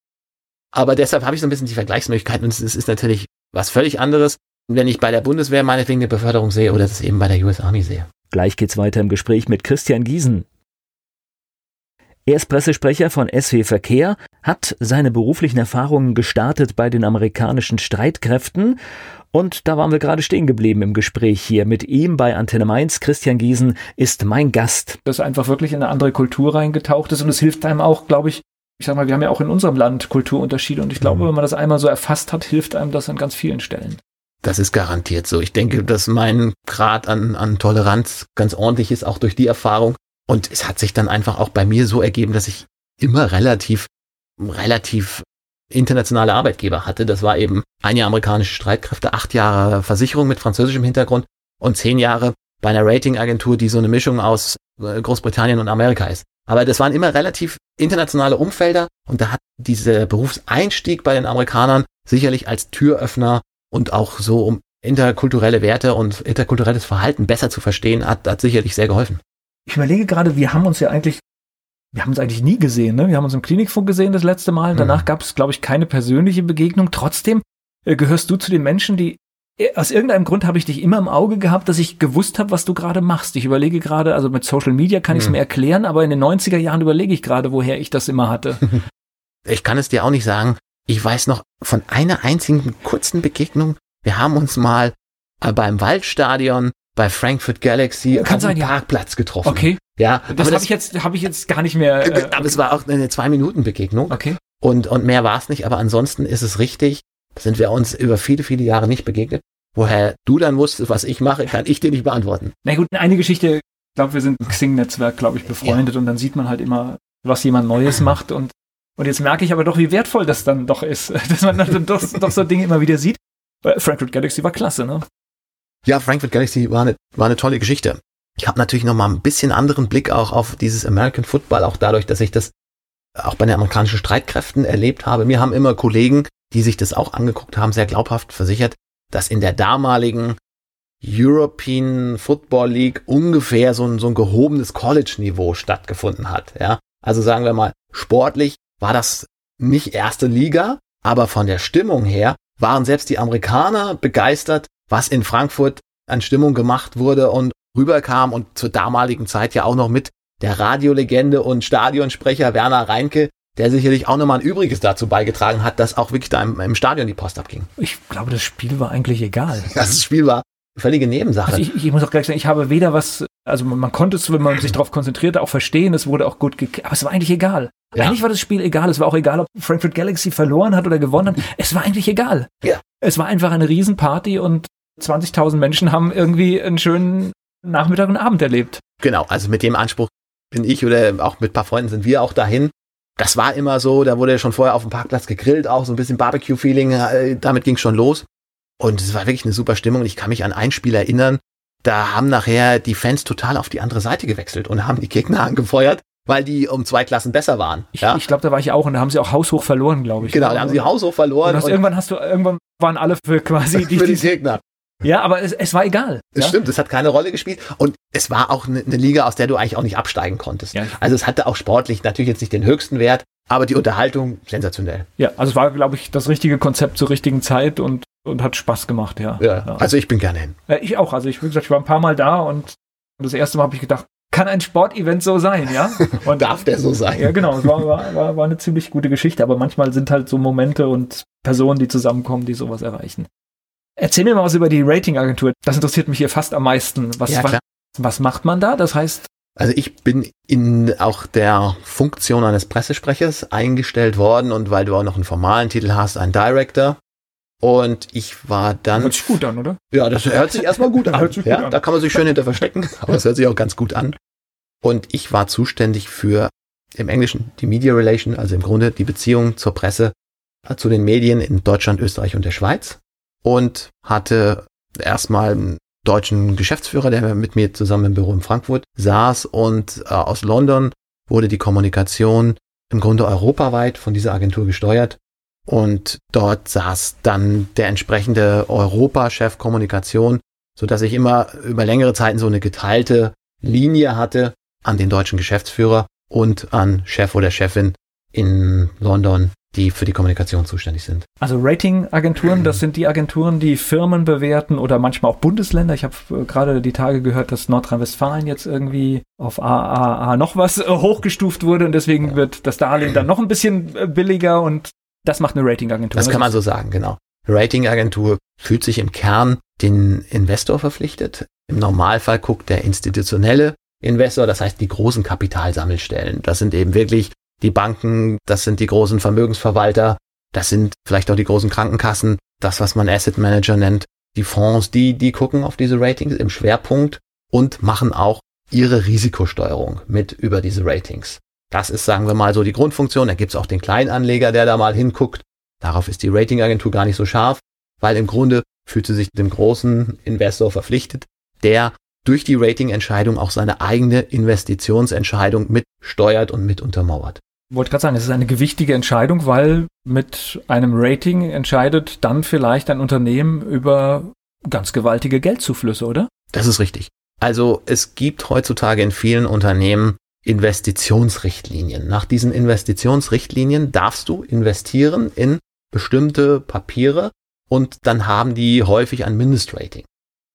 Speaker 2: Aber deshalb habe ich so ein bisschen die Vergleichsmöglichkeiten und es ist natürlich was völlig anderes, wenn ich bei der Bundeswehr meinetwegen eine Beförderung sehe oder das eben bei der US Army sehe.
Speaker 3: Gleich geht's weiter im Gespräch mit Christian Giesen. Er ist Pressesprecher von SW Verkehr, hat seine beruflichen Erfahrungen gestartet bei den amerikanischen Streitkräften und da waren wir gerade stehen geblieben im Gespräch hier mit ihm bei Antenne Mainz. Christian Giesen ist mein Gast.
Speaker 1: Das einfach wirklich in eine andere Kultur reingetaucht ist und es hilft einem auch, glaube ich, ich sag mal, wir haben ja auch in unserem Land Kulturunterschiede und ich glaube, mhm. wenn man das einmal so erfasst hat, hilft einem das an ganz vielen Stellen.
Speaker 2: Das ist garantiert so. Ich denke, dass mein Grad an, an Toleranz ganz ordentlich ist, auch durch die Erfahrung. Und es hat sich dann einfach auch bei mir so ergeben, dass ich immer relativ, relativ internationale Arbeitgeber hatte. Das war eben ein Jahr amerikanische Streitkräfte, acht Jahre Versicherung mit französischem Hintergrund und zehn Jahre bei einer Ratingagentur, die so eine Mischung aus äh, Großbritannien und Amerika ist. Aber das waren immer relativ internationale Umfelder und da hat dieser Berufseinstieg bei den Amerikanern sicherlich als Türöffner und auch so um interkulturelle Werte und interkulturelles Verhalten besser zu verstehen, hat, hat sicherlich sehr geholfen.
Speaker 1: Ich überlege gerade, wir haben uns ja eigentlich, wir haben uns eigentlich nie gesehen, ne? Wir haben uns im Klinikfunk gesehen das letzte Mal. Danach mhm. gab es, glaube ich, keine persönliche Begegnung. Trotzdem äh, gehörst du zu den Menschen, die äh, aus irgendeinem Grund habe ich dich immer im Auge gehabt, dass ich gewusst habe, was du gerade machst. Ich überlege gerade, also mit Social Media kann ich es mhm. mir erklären, aber in den 90er Jahren überlege ich gerade, woher ich das immer hatte.
Speaker 2: Ich kann es dir auch nicht sagen. Ich weiß noch von einer einzigen kurzen Begegnung. Wir haben uns mal äh, beim Waldstadion bei Frankfurt Galaxy
Speaker 1: Kann auf sein,
Speaker 2: Parkplatz getroffen.
Speaker 1: Okay.
Speaker 2: Ja,
Speaker 1: das habe ich jetzt habe ich jetzt gar nicht mehr.
Speaker 2: Äh, aber es war auch eine zwei Minuten Begegnung.
Speaker 1: Okay.
Speaker 2: Und und mehr war es nicht. Aber ansonsten ist es richtig sind wir uns über viele, viele Jahre nicht begegnet. Woher du dann wusstest, was ich mache, kann ich dir nicht beantworten.
Speaker 1: Na gut, eine Geschichte, ich glaube, wir sind im Xing-Netzwerk, glaube ich, befreundet ja. und dann sieht man halt immer, was jemand Neues macht und, und jetzt merke ich aber doch, wie wertvoll das dann doch ist, dass man dann doch, doch so Dinge immer wieder sieht. Frankfurt Galaxy war klasse, ne?
Speaker 2: Ja, Frankfurt Galaxy war eine, war eine tolle Geschichte. Ich habe natürlich noch mal ein bisschen anderen Blick auch auf dieses American Football, auch dadurch, dass ich das auch bei den amerikanischen Streitkräften erlebt habe. Mir haben immer Kollegen die sich das auch angeguckt haben, sehr glaubhaft versichert, dass in der damaligen European Football League ungefähr so ein, so ein gehobenes College-Niveau stattgefunden hat. Ja? Also sagen wir mal, sportlich war das nicht erste Liga, aber von der Stimmung her waren selbst die Amerikaner begeistert, was in Frankfurt an Stimmung gemacht wurde und rüberkam und zur damaligen Zeit ja auch noch mit der Radiolegende und Stadionsprecher Werner Reinke, der sicherlich auch nochmal ein Übriges dazu beigetragen hat, dass auch wirklich da im, im Stadion die Post abging.
Speaker 1: Ich glaube, das Spiel war eigentlich egal.
Speaker 2: Das Spiel war völlige Nebensache.
Speaker 1: Also ich, ich, muss auch gleich sagen, ich habe weder was, also man, man konnte es, wenn man sich darauf konzentrierte, auch verstehen, es wurde auch gut aber es war eigentlich egal. Ja. Eigentlich war das Spiel egal. Es war auch egal, ob Frankfurt Galaxy verloren hat oder gewonnen hat. Es war eigentlich egal.
Speaker 2: Ja.
Speaker 1: Es war einfach eine Riesenparty und 20.000 Menschen haben irgendwie einen schönen Nachmittag und Abend erlebt.
Speaker 2: Genau, also mit dem Anspruch bin ich oder auch mit ein paar Freunden sind wir auch dahin das war immer so, da wurde schon vorher auf dem Parkplatz gegrillt, auch so ein bisschen Barbecue-Feeling, äh, damit ging schon los. Und es war wirklich eine super Stimmung. Ich kann mich an ein Spiel erinnern, da haben nachher die Fans total auf die andere Seite gewechselt und haben die Gegner angefeuert, weil die um zwei Klassen besser waren.
Speaker 1: Ich, ja? ich glaube, da war ich auch und da haben sie auch haushoch verloren, glaube ich.
Speaker 2: Genau, da haben sie haushoch verloren.
Speaker 1: Und, und irgendwann hast du, irgendwann waren alle für quasi
Speaker 2: die, für die Gegner.
Speaker 1: Ja, aber es, es war egal.
Speaker 2: Es
Speaker 1: ja?
Speaker 2: stimmt, es hat keine Rolle gespielt. Und es war auch eine, eine Liga, aus der du eigentlich auch nicht absteigen konntest. Ja, also es hatte auch sportlich natürlich jetzt nicht den höchsten Wert, aber die Unterhaltung sensationell.
Speaker 1: Ja, also es war, glaube ich, das richtige Konzept zur richtigen Zeit und, und hat Spaß gemacht, ja.
Speaker 2: Ja, ja. also ich bin gerne hin.
Speaker 1: Ja, ich auch. Also ich, wie gesagt, ich war ein paar Mal da und das erste Mal habe ich gedacht, kann ein Sportevent so sein, ja?
Speaker 2: Und Darf der so sein?
Speaker 1: Ja, genau. Es war, war, war, war eine ziemlich gute Geschichte, aber manchmal sind halt so Momente und Personen, die zusammenkommen, die sowas erreichen. Erzähl mir mal was über die Ratingagentur. Das interessiert mich hier fast am meisten. Was, ja, was, was macht man da? Das heißt,
Speaker 2: also ich bin in auch der Funktion eines Pressesprechers eingestellt worden und weil du auch noch einen formalen Titel hast, ein Director. Und ich war dann.
Speaker 1: Hört sich gut an, oder?
Speaker 2: Ja, das hört sich erstmal gut an. Gut ja, an. Da kann man sich schön hinter verstecken, aber es hört sich auch ganz gut an. Und ich war zuständig für im Englischen die Media Relation, also im Grunde die Beziehung zur Presse, äh, zu den Medien in Deutschland, Österreich und der Schweiz und hatte erstmal einen deutschen Geschäftsführer, der mit mir zusammen im Büro in Frankfurt saß und äh, aus London wurde die Kommunikation im Grunde europaweit von dieser Agentur gesteuert und dort saß dann der entsprechende Europachef Kommunikation, so dass ich immer über längere Zeiten so eine geteilte Linie hatte an den deutschen Geschäftsführer und an Chef oder Chefin in London die für die Kommunikation zuständig sind.
Speaker 1: Also Ratingagenturen, das sind die Agenturen, die Firmen bewerten oder manchmal auch Bundesländer. Ich habe äh, gerade die Tage gehört, dass Nordrhein-Westfalen jetzt irgendwie auf AAA noch was äh, hochgestuft wurde und deswegen ja. wird das Darlehen dann noch ein bisschen äh, billiger und das macht eine Ratingagentur.
Speaker 2: Das kann man so sagen, genau. Ratingagentur fühlt sich im Kern den Investor verpflichtet. Im Normalfall guckt der institutionelle Investor, das heißt die großen Kapitalsammelstellen. Das sind eben wirklich die Banken, das sind die großen Vermögensverwalter, das sind vielleicht auch die großen Krankenkassen, das, was man Asset Manager nennt, die Fonds, die, die gucken auf diese Ratings im Schwerpunkt und machen auch ihre Risikosteuerung mit über diese Ratings. Das ist, sagen wir mal, so die Grundfunktion. Da gibt's auch den Kleinanleger, der da mal hinguckt. Darauf ist die Ratingagentur gar nicht so scharf, weil im Grunde fühlt sie sich dem großen Investor verpflichtet, der durch die Ratingentscheidung auch seine eigene Investitionsentscheidung mit steuert und mit untermauert.
Speaker 1: Ich wollte gerade sagen, es ist eine gewichtige Entscheidung, weil mit einem Rating entscheidet dann vielleicht ein Unternehmen über ganz gewaltige Geldzuflüsse, oder?
Speaker 2: Das ist richtig. Also es gibt heutzutage in vielen Unternehmen Investitionsrichtlinien. Nach diesen Investitionsrichtlinien darfst du investieren in bestimmte Papiere und dann haben die häufig ein Mindestrating.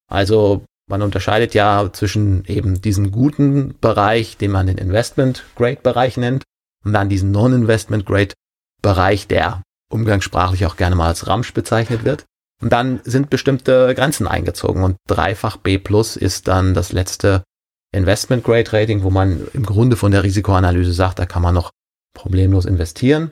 Speaker 2: Also man unterscheidet ja zwischen eben diesem guten Bereich, den man den Investment Grade Bereich nennt, und dann diesen Non-Investment Grade Bereich, der umgangssprachlich auch gerne mal als Ramsch bezeichnet wird. Und dann sind bestimmte Grenzen eingezogen und dreifach B plus ist dann das letzte Investment Grade Rating, wo man im Grunde von der Risikoanalyse sagt, da kann man noch problemlos investieren.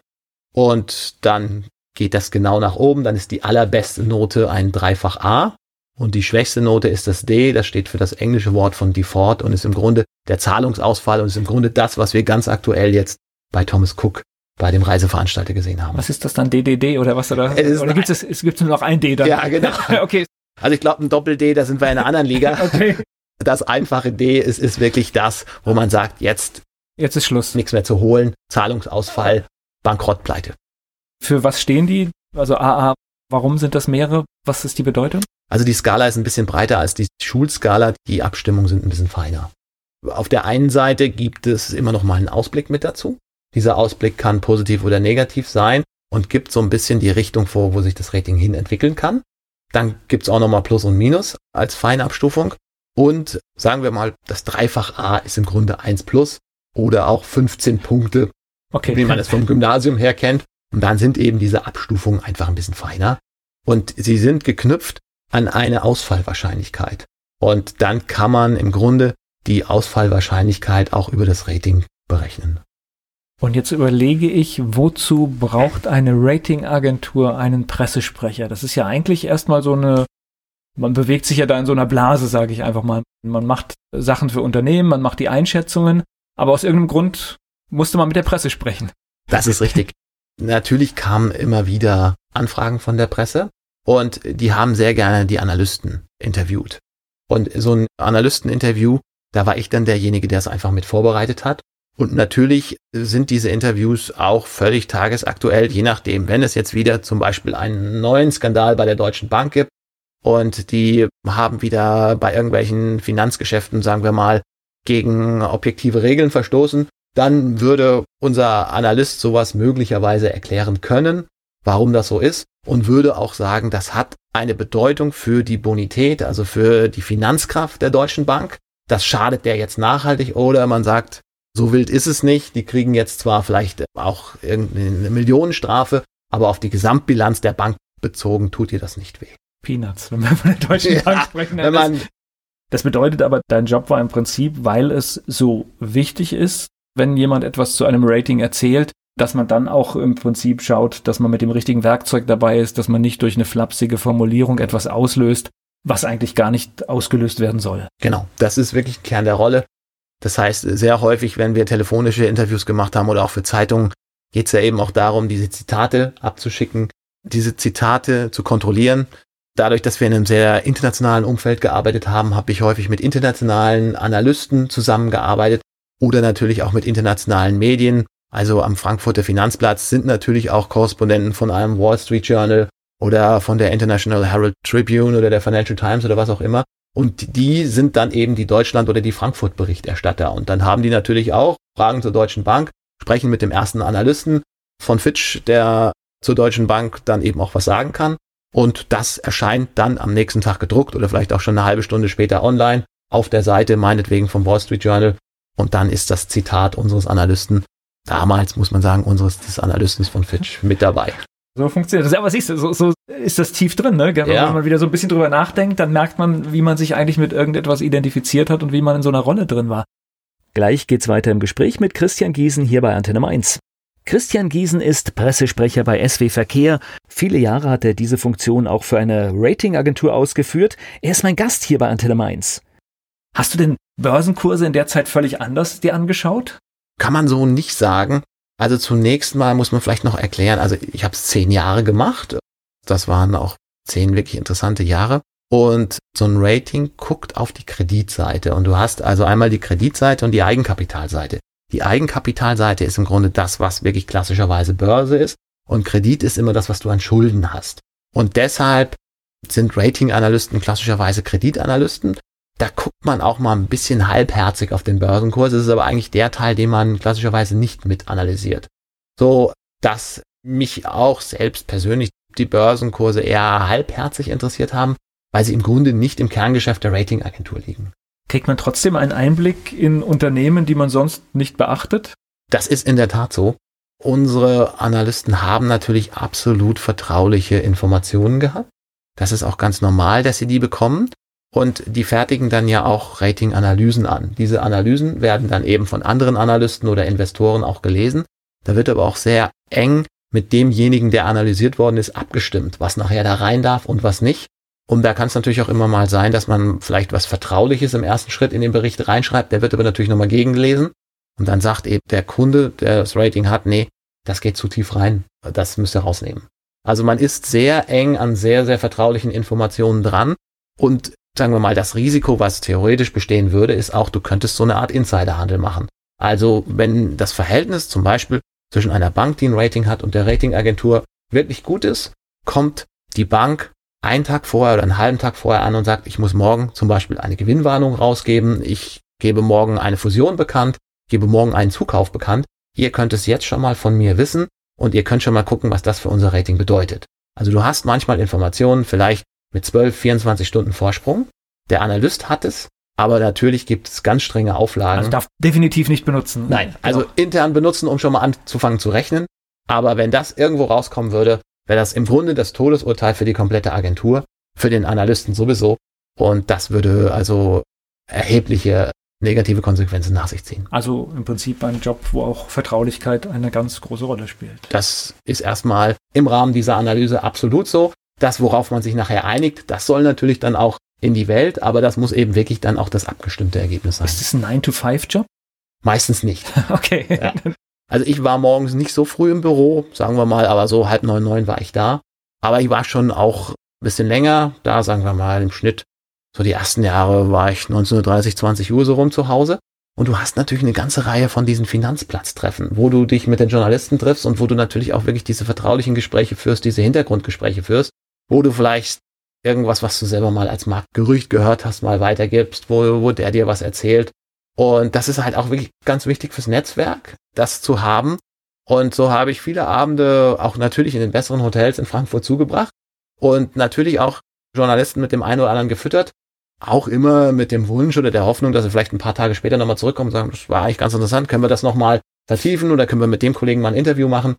Speaker 2: Und dann geht das genau nach oben, dann ist die allerbeste Note ein Dreifach A und die schwächste Note ist das D, das steht für das englische Wort von Default und ist im Grunde der Zahlungsausfall und ist im Grunde das, was wir ganz aktuell jetzt bei Thomas Cook bei dem Reiseveranstalter gesehen haben.
Speaker 1: Was ist das dann DDD oder was oder, oder gibt es es gibt nur noch ein D dann?
Speaker 2: Ja, genau.
Speaker 1: okay.
Speaker 2: Also ich glaube ein Doppel D, da sind wir in einer anderen Liga. okay. Das einfache D ist ist wirklich das, wo man sagt, jetzt
Speaker 1: jetzt ist Schluss.
Speaker 2: Nichts mehr zu holen, Zahlungsausfall, Bankrottpleite.
Speaker 1: Für was stehen die? Also AA, warum sind das mehrere? Was ist die Bedeutung?
Speaker 2: Also die Skala ist ein bisschen breiter als die Schulskala, die Abstimmungen sind ein bisschen feiner. Auf der einen Seite gibt es immer noch mal einen Ausblick mit dazu. Dieser Ausblick kann positiv oder negativ sein und gibt so ein bisschen die Richtung vor, wo sich das Rating hin entwickeln kann. Dann gibt's auch nochmal Plus und Minus als Feinabstufung. Und sagen wir mal, das Dreifach A ist im Grunde 1 plus oder auch 15 Punkte, okay. wie man es vom Gymnasium her kennt. Und dann sind eben diese Abstufungen einfach ein bisschen feiner. Und sie sind geknüpft an eine Ausfallwahrscheinlichkeit. Und dann kann man im Grunde die Ausfallwahrscheinlichkeit auch über das Rating berechnen.
Speaker 1: Und jetzt überlege ich, wozu braucht eine Ratingagentur einen Pressesprecher? Das ist ja eigentlich erstmal so eine, man bewegt sich ja da in so einer Blase, sage ich einfach mal. Man macht Sachen für Unternehmen, man macht die Einschätzungen, aber aus irgendeinem Grund musste man mit der Presse sprechen.
Speaker 2: Das ist richtig. Natürlich kamen immer wieder Anfragen von der Presse und die haben sehr gerne die Analysten interviewt. Und so ein Analysteninterview, da war ich dann derjenige, der es einfach mit vorbereitet hat und natürlich sind diese Interviews auch völlig tagesaktuell, je nachdem, wenn es jetzt wieder zum Beispiel einen neuen Skandal bei der Deutschen Bank gibt und die haben wieder bei irgendwelchen Finanzgeschäften, sagen wir mal, gegen objektive Regeln verstoßen, dann würde unser Analyst sowas möglicherweise erklären können, warum das so ist und würde auch sagen, das hat eine Bedeutung für die Bonität, also für die Finanzkraft der Deutschen Bank. Das schadet der jetzt nachhaltig oder man sagt, so wild ist es nicht. Die kriegen jetzt zwar vielleicht auch irgendeine Millionenstrafe, aber auf die Gesamtbilanz der Bank bezogen tut ihr das nicht weh.
Speaker 1: Peanuts, wenn wir von der Deutschen ja, Bank sprechen. Wenn man das bedeutet aber, dein Job war im Prinzip, weil es so wichtig ist, wenn jemand etwas zu einem Rating erzählt, dass man dann auch im Prinzip schaut, dass man mit dem richtigen Werkzeug dabei ist, dass man nicht durch eine flapsige Formulierung etwas auslöst, was eigentlich gar nicht ausgelöst werden soll.
Speaker 2: Genau, das ist wirklich Kern der Rolle. Das heißt, sehr häufig, wenn wir telefonische Interviews gemacht haben oder auch für Zeitungen, geht es ja eben auch darum, diese Zitate abzuschicken, diese Zitate zu kontrollieren. Dadurch, dass wir in einem sehr internationalen Umfeld gearbeitet haben, habe ich häufig mit internationalen Analysten zusammengearbeitet oder natürlich auch mit internationalen Medien. Also am Frankfurter Finanzplatz sind natürlich auch Korrespondenten von einem Wall Street Journal oder von der International Herald Tribune oder der Financial Times oder was auch immer. Und die sind dann eben die Deutschland- oder die Frankfurt-Berichterstatter. Und dann haben die natürlich auch Fragen zur Deutschen Bank, sprechen mit dem ersten Analysten von Fitch, der zur Deutschen Bank dann eben auch was sagen kann. Und das erscheint dann am nächsten Tag gedruckt oder vielleicht auch schon eine halbe Stunde später online auf der Seite meinetwegen vom Wall Street Journal. Und dann ist das Zitat unseres Analysten, damals muss man sagen, unseres des Analysten von Fitch mit dabei.
Speaker 1: So funktioniert das. Aber siehst du, so, so ist das tief drin, ne? Wenn ja. man wieder so ein bisschen drüber nachdenkt, dann merkt man, wie man sich eigentlich mit irgendetwas identifiziert hat und wie man in so einer Rolle drin war.
Speaker 3: Gleich geht's weiter im Gespräch mit Christian Giesen hier bei Antenne Mainz. Christian Giesen ist Pressesprecher bei SW Verkehr. Viele Jahre hat er diese Funktion auch für eine Ratingagentur ausgeführt. Er ist mein Gast hier bei Antenne Mainz.
Speaker 1: Hast du denn Börsenkurse in der Zeit völlig anders dir angeschaut?
Speaker 2: Kann man so nicht sagen. Also zunächst mal muss man vielleicht noch erklären, also ich habe es zehn Jahre gemacht. Das waren auch zehn wirklich interessante Jahre. Und so ein Rating guckt auf die Kreditseite. Und du hast also einmal die Kreditseite und die Eigenkapitalseite. Die Eigenkapitalseite ist im Grunde das, was wirklich klassischerweise Börse ist. Und Kredit ist immer das, was du an Schulden hast. Und deshalb sind Ratinganalysten klassischerweise Kreditanalysten. Da guckt man auch mal ein bisschen halbherzig auf den Börsenkurs. Es ist aber eigentlich der Teil, den man klassischerweise nicht mit analysiert. So, dass mich auch selbst persönlich die Börsenkurse eher halbherzig interessiert haben, weil sie im Grunde nicht im Kerngeschäft der Ratingagentur liegen.
Speaker 1: Kriegt man trotzdem einen Einblick in Unternehmen, die man sonst nicht beachtet?
Speaker 2: Das ist in der Tat so. Unsere Analysten haben natürlich absolut vertrauliche Informationen gehabt. Das ist auch ganz normal, dass sie die bekommen. Und die fertigen dann ja auch Ratinganalysen an. Diese Analysen werden dann eben von anderen Analysten oder Investoren auch gelesen. Da wird aber auch sehr eng mit demjenigen, der analysiert worden ist, abgestimmt, was nachher da rein darf und was nicht. Und da kann es natürlich auch immer mal sein, dass man vielleicht was Vertrauliches im ersten Schritt in den Bericht reinschreibt. Der wird aber natürlich nochmal gegengelesen. Und dann sagt eben der Kunde, der das Rating hat, nee, das geht zu tief rein. Das müsst ihr rausnehmen. Also man ist sehr eng an sehr, sehr vertraulichen Informationen dran. Und sagen wir mal, das Risiko, was theoretisch bestehen würde, ist auch, du könntest so eine Art Insiderhandel machen. Also wenn das Verhältnis zum Beispiel zwischen einer Bank, die ein Rating hat, und der Ratingagentur wirklich gut ist, kommt die Bank einen Tag vorher oder einen halben Tag vorher an und sagt, ich muss morgen zum Beispiel eine Gewinnwarnung rausgeben, ich gebe morgen eine Fusion bekannt, gebe morgen einen Zukauf bekannt. Ihr könnt es jetzt schon mal von mir wissen und ihr könnt schon mal gucken, was das für unser Rating bedeutet. Also du hast manchmal Informationen vielleicht mit 12, 24 Stunden Vorsprung. Der Analyst hat es, aber natürlich gibt es ganz strenge Auflagen. Also
Speaker 1: darf definitiv nicht benutzen.
Speaker 2: Nein, also genau. intern benutzen, um schon mal anzufangen zu rechnen. Aber wenn das irgendwo rauskommen würde, wäre das im Grunde das Todesurteil für die komplette Agentur, für den Analysten sowieso. Und das würde also erhebliche negative Konsequenzen nach sich ziehen.
Speaker 1: Also im Prinzip ein Job, wo auch Vertraulichkeit eine ganz große Rolle spielt.
Speaker 2: Das ist erstmal im Rahmen dieser Analyse absolut so. Das, worauf man sich nachher einigt, das soll natürlich dann auch in die Welt, aber das muss eben wirklich dann auch das abgestimmte Ergebnis sein.
Speaker 1: Ist das ein 9-to-5-Job?
Speaker 2: Meistens nicht.
Speaker 1: okay.
Speaker 2: Ja. Also ich war morgens nicht so früh im Büro, sagen wir mal, aber so halb neun, neun war ich da. Aber ich war schon auch ein bisschen länger da, sagen wir mal im Schnitt. So die ersten Jahre war ich 19.30, 20 Uhr so rum zu Hause. Und du hast natürlich eine ganze Reihe von diesen Finanzplatztreffen, wo du dich mit den Journalisten triffst und wo du natürlich auch wirklich diese vertraulichen Gespräche führst, diese Hintergrundgespräche führst, wo du vielleicht irgendwas, was du selber mal als Marktgerücht gehört hast, mal weitergibst, wo, wo der dir was erzählt. Und das ist halt auch wirklich ganz wichtig fürs Netzwerk, das zu haben. Und so habe ich viele Abende auch natürlich in den besseren Hotels in Frankfurt zugebracht und natürlich auch Journalisten mit dem einen oder anderen gefüttert. Auch immer mit dem Wunsch oder der Hoffnung, dass sie vielleicht ein paar Tage später nochmal zurückkommen und sagen, das war eigentlich ganz interessant, können wir das nochmal vertiefen oder können wir mit dem Kollegen mal ein Interview machen.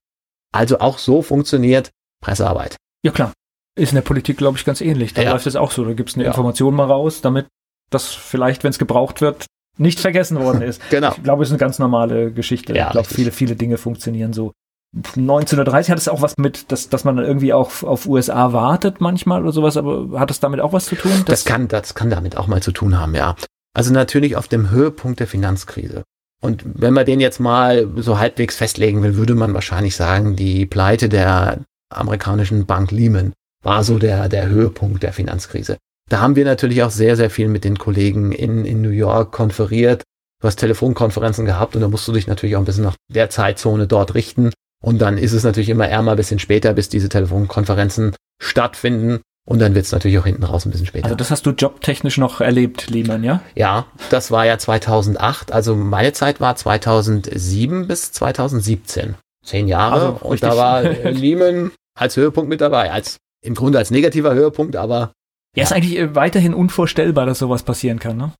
Speaker 2: Also auch so funktioniert Pressearbeit.
Speaker 1: Ja klar. Ist in der Politik, glaube ich, ganz ähnlich. Da ja. läuft es auch so. Da gibt es eine ja. Information mal raus, damit das vielleicht, wenn es gebraucht wird, nicht vergessen worden ist.
Speaker 2: genau.
Speaker 1: Ich glaube, es ist eine ganz normale Geschichte. Ja, ich glaube, viele, viele Dinge funktionieren so. 1930 hat es auch was mit, dass, dass man dann irgendwie auch auf USA wartet manchmal oder sowas, aber hat es damit auch was zu tun?
Speaker 2: Das kann, das kann damit auch mal zu tun haben, ja. Also natürlich auf dem Höhepunkt der Finanzkrise. Und wenn man den jetzt mal so halbwegs festlegen will, würde man wahrscheinlich sagen, die Pleite der amerikanischen Bank Lehman war so der, der Höhepunkt der Finanzkrise. Da haben wir natürlich auch sehr, sehr viel mit den Kollegen in, in New York konferiert. Du hast Telefonkonferenzen gehabt und da musst du dich natürlich auch ein bisschen nach der Zeitzone dort richten. Und dann ist es natürlich immer eher mal ein bisschen später, bis diese Telefonkonferenzen stattfinden. Und dann wird es natürlich auch hinten raus ein bisschen später.
Speaker 1: Also das hast du jobtechnisch noch erlebt, Lehman, ja?
Speaker 2: Ja, das war ja 2008. Also meine Zeit war 2007 bis 2017. Zehn Jahre. Also und da war Lehman als Höhepunkt mit dabei. Als im Grunde als negativer Höhepunkt, aber.
Speaker 1: Ja, ist eigentlich äh, weiterhin unvorstellbar, dass sowas passieren kann, ne?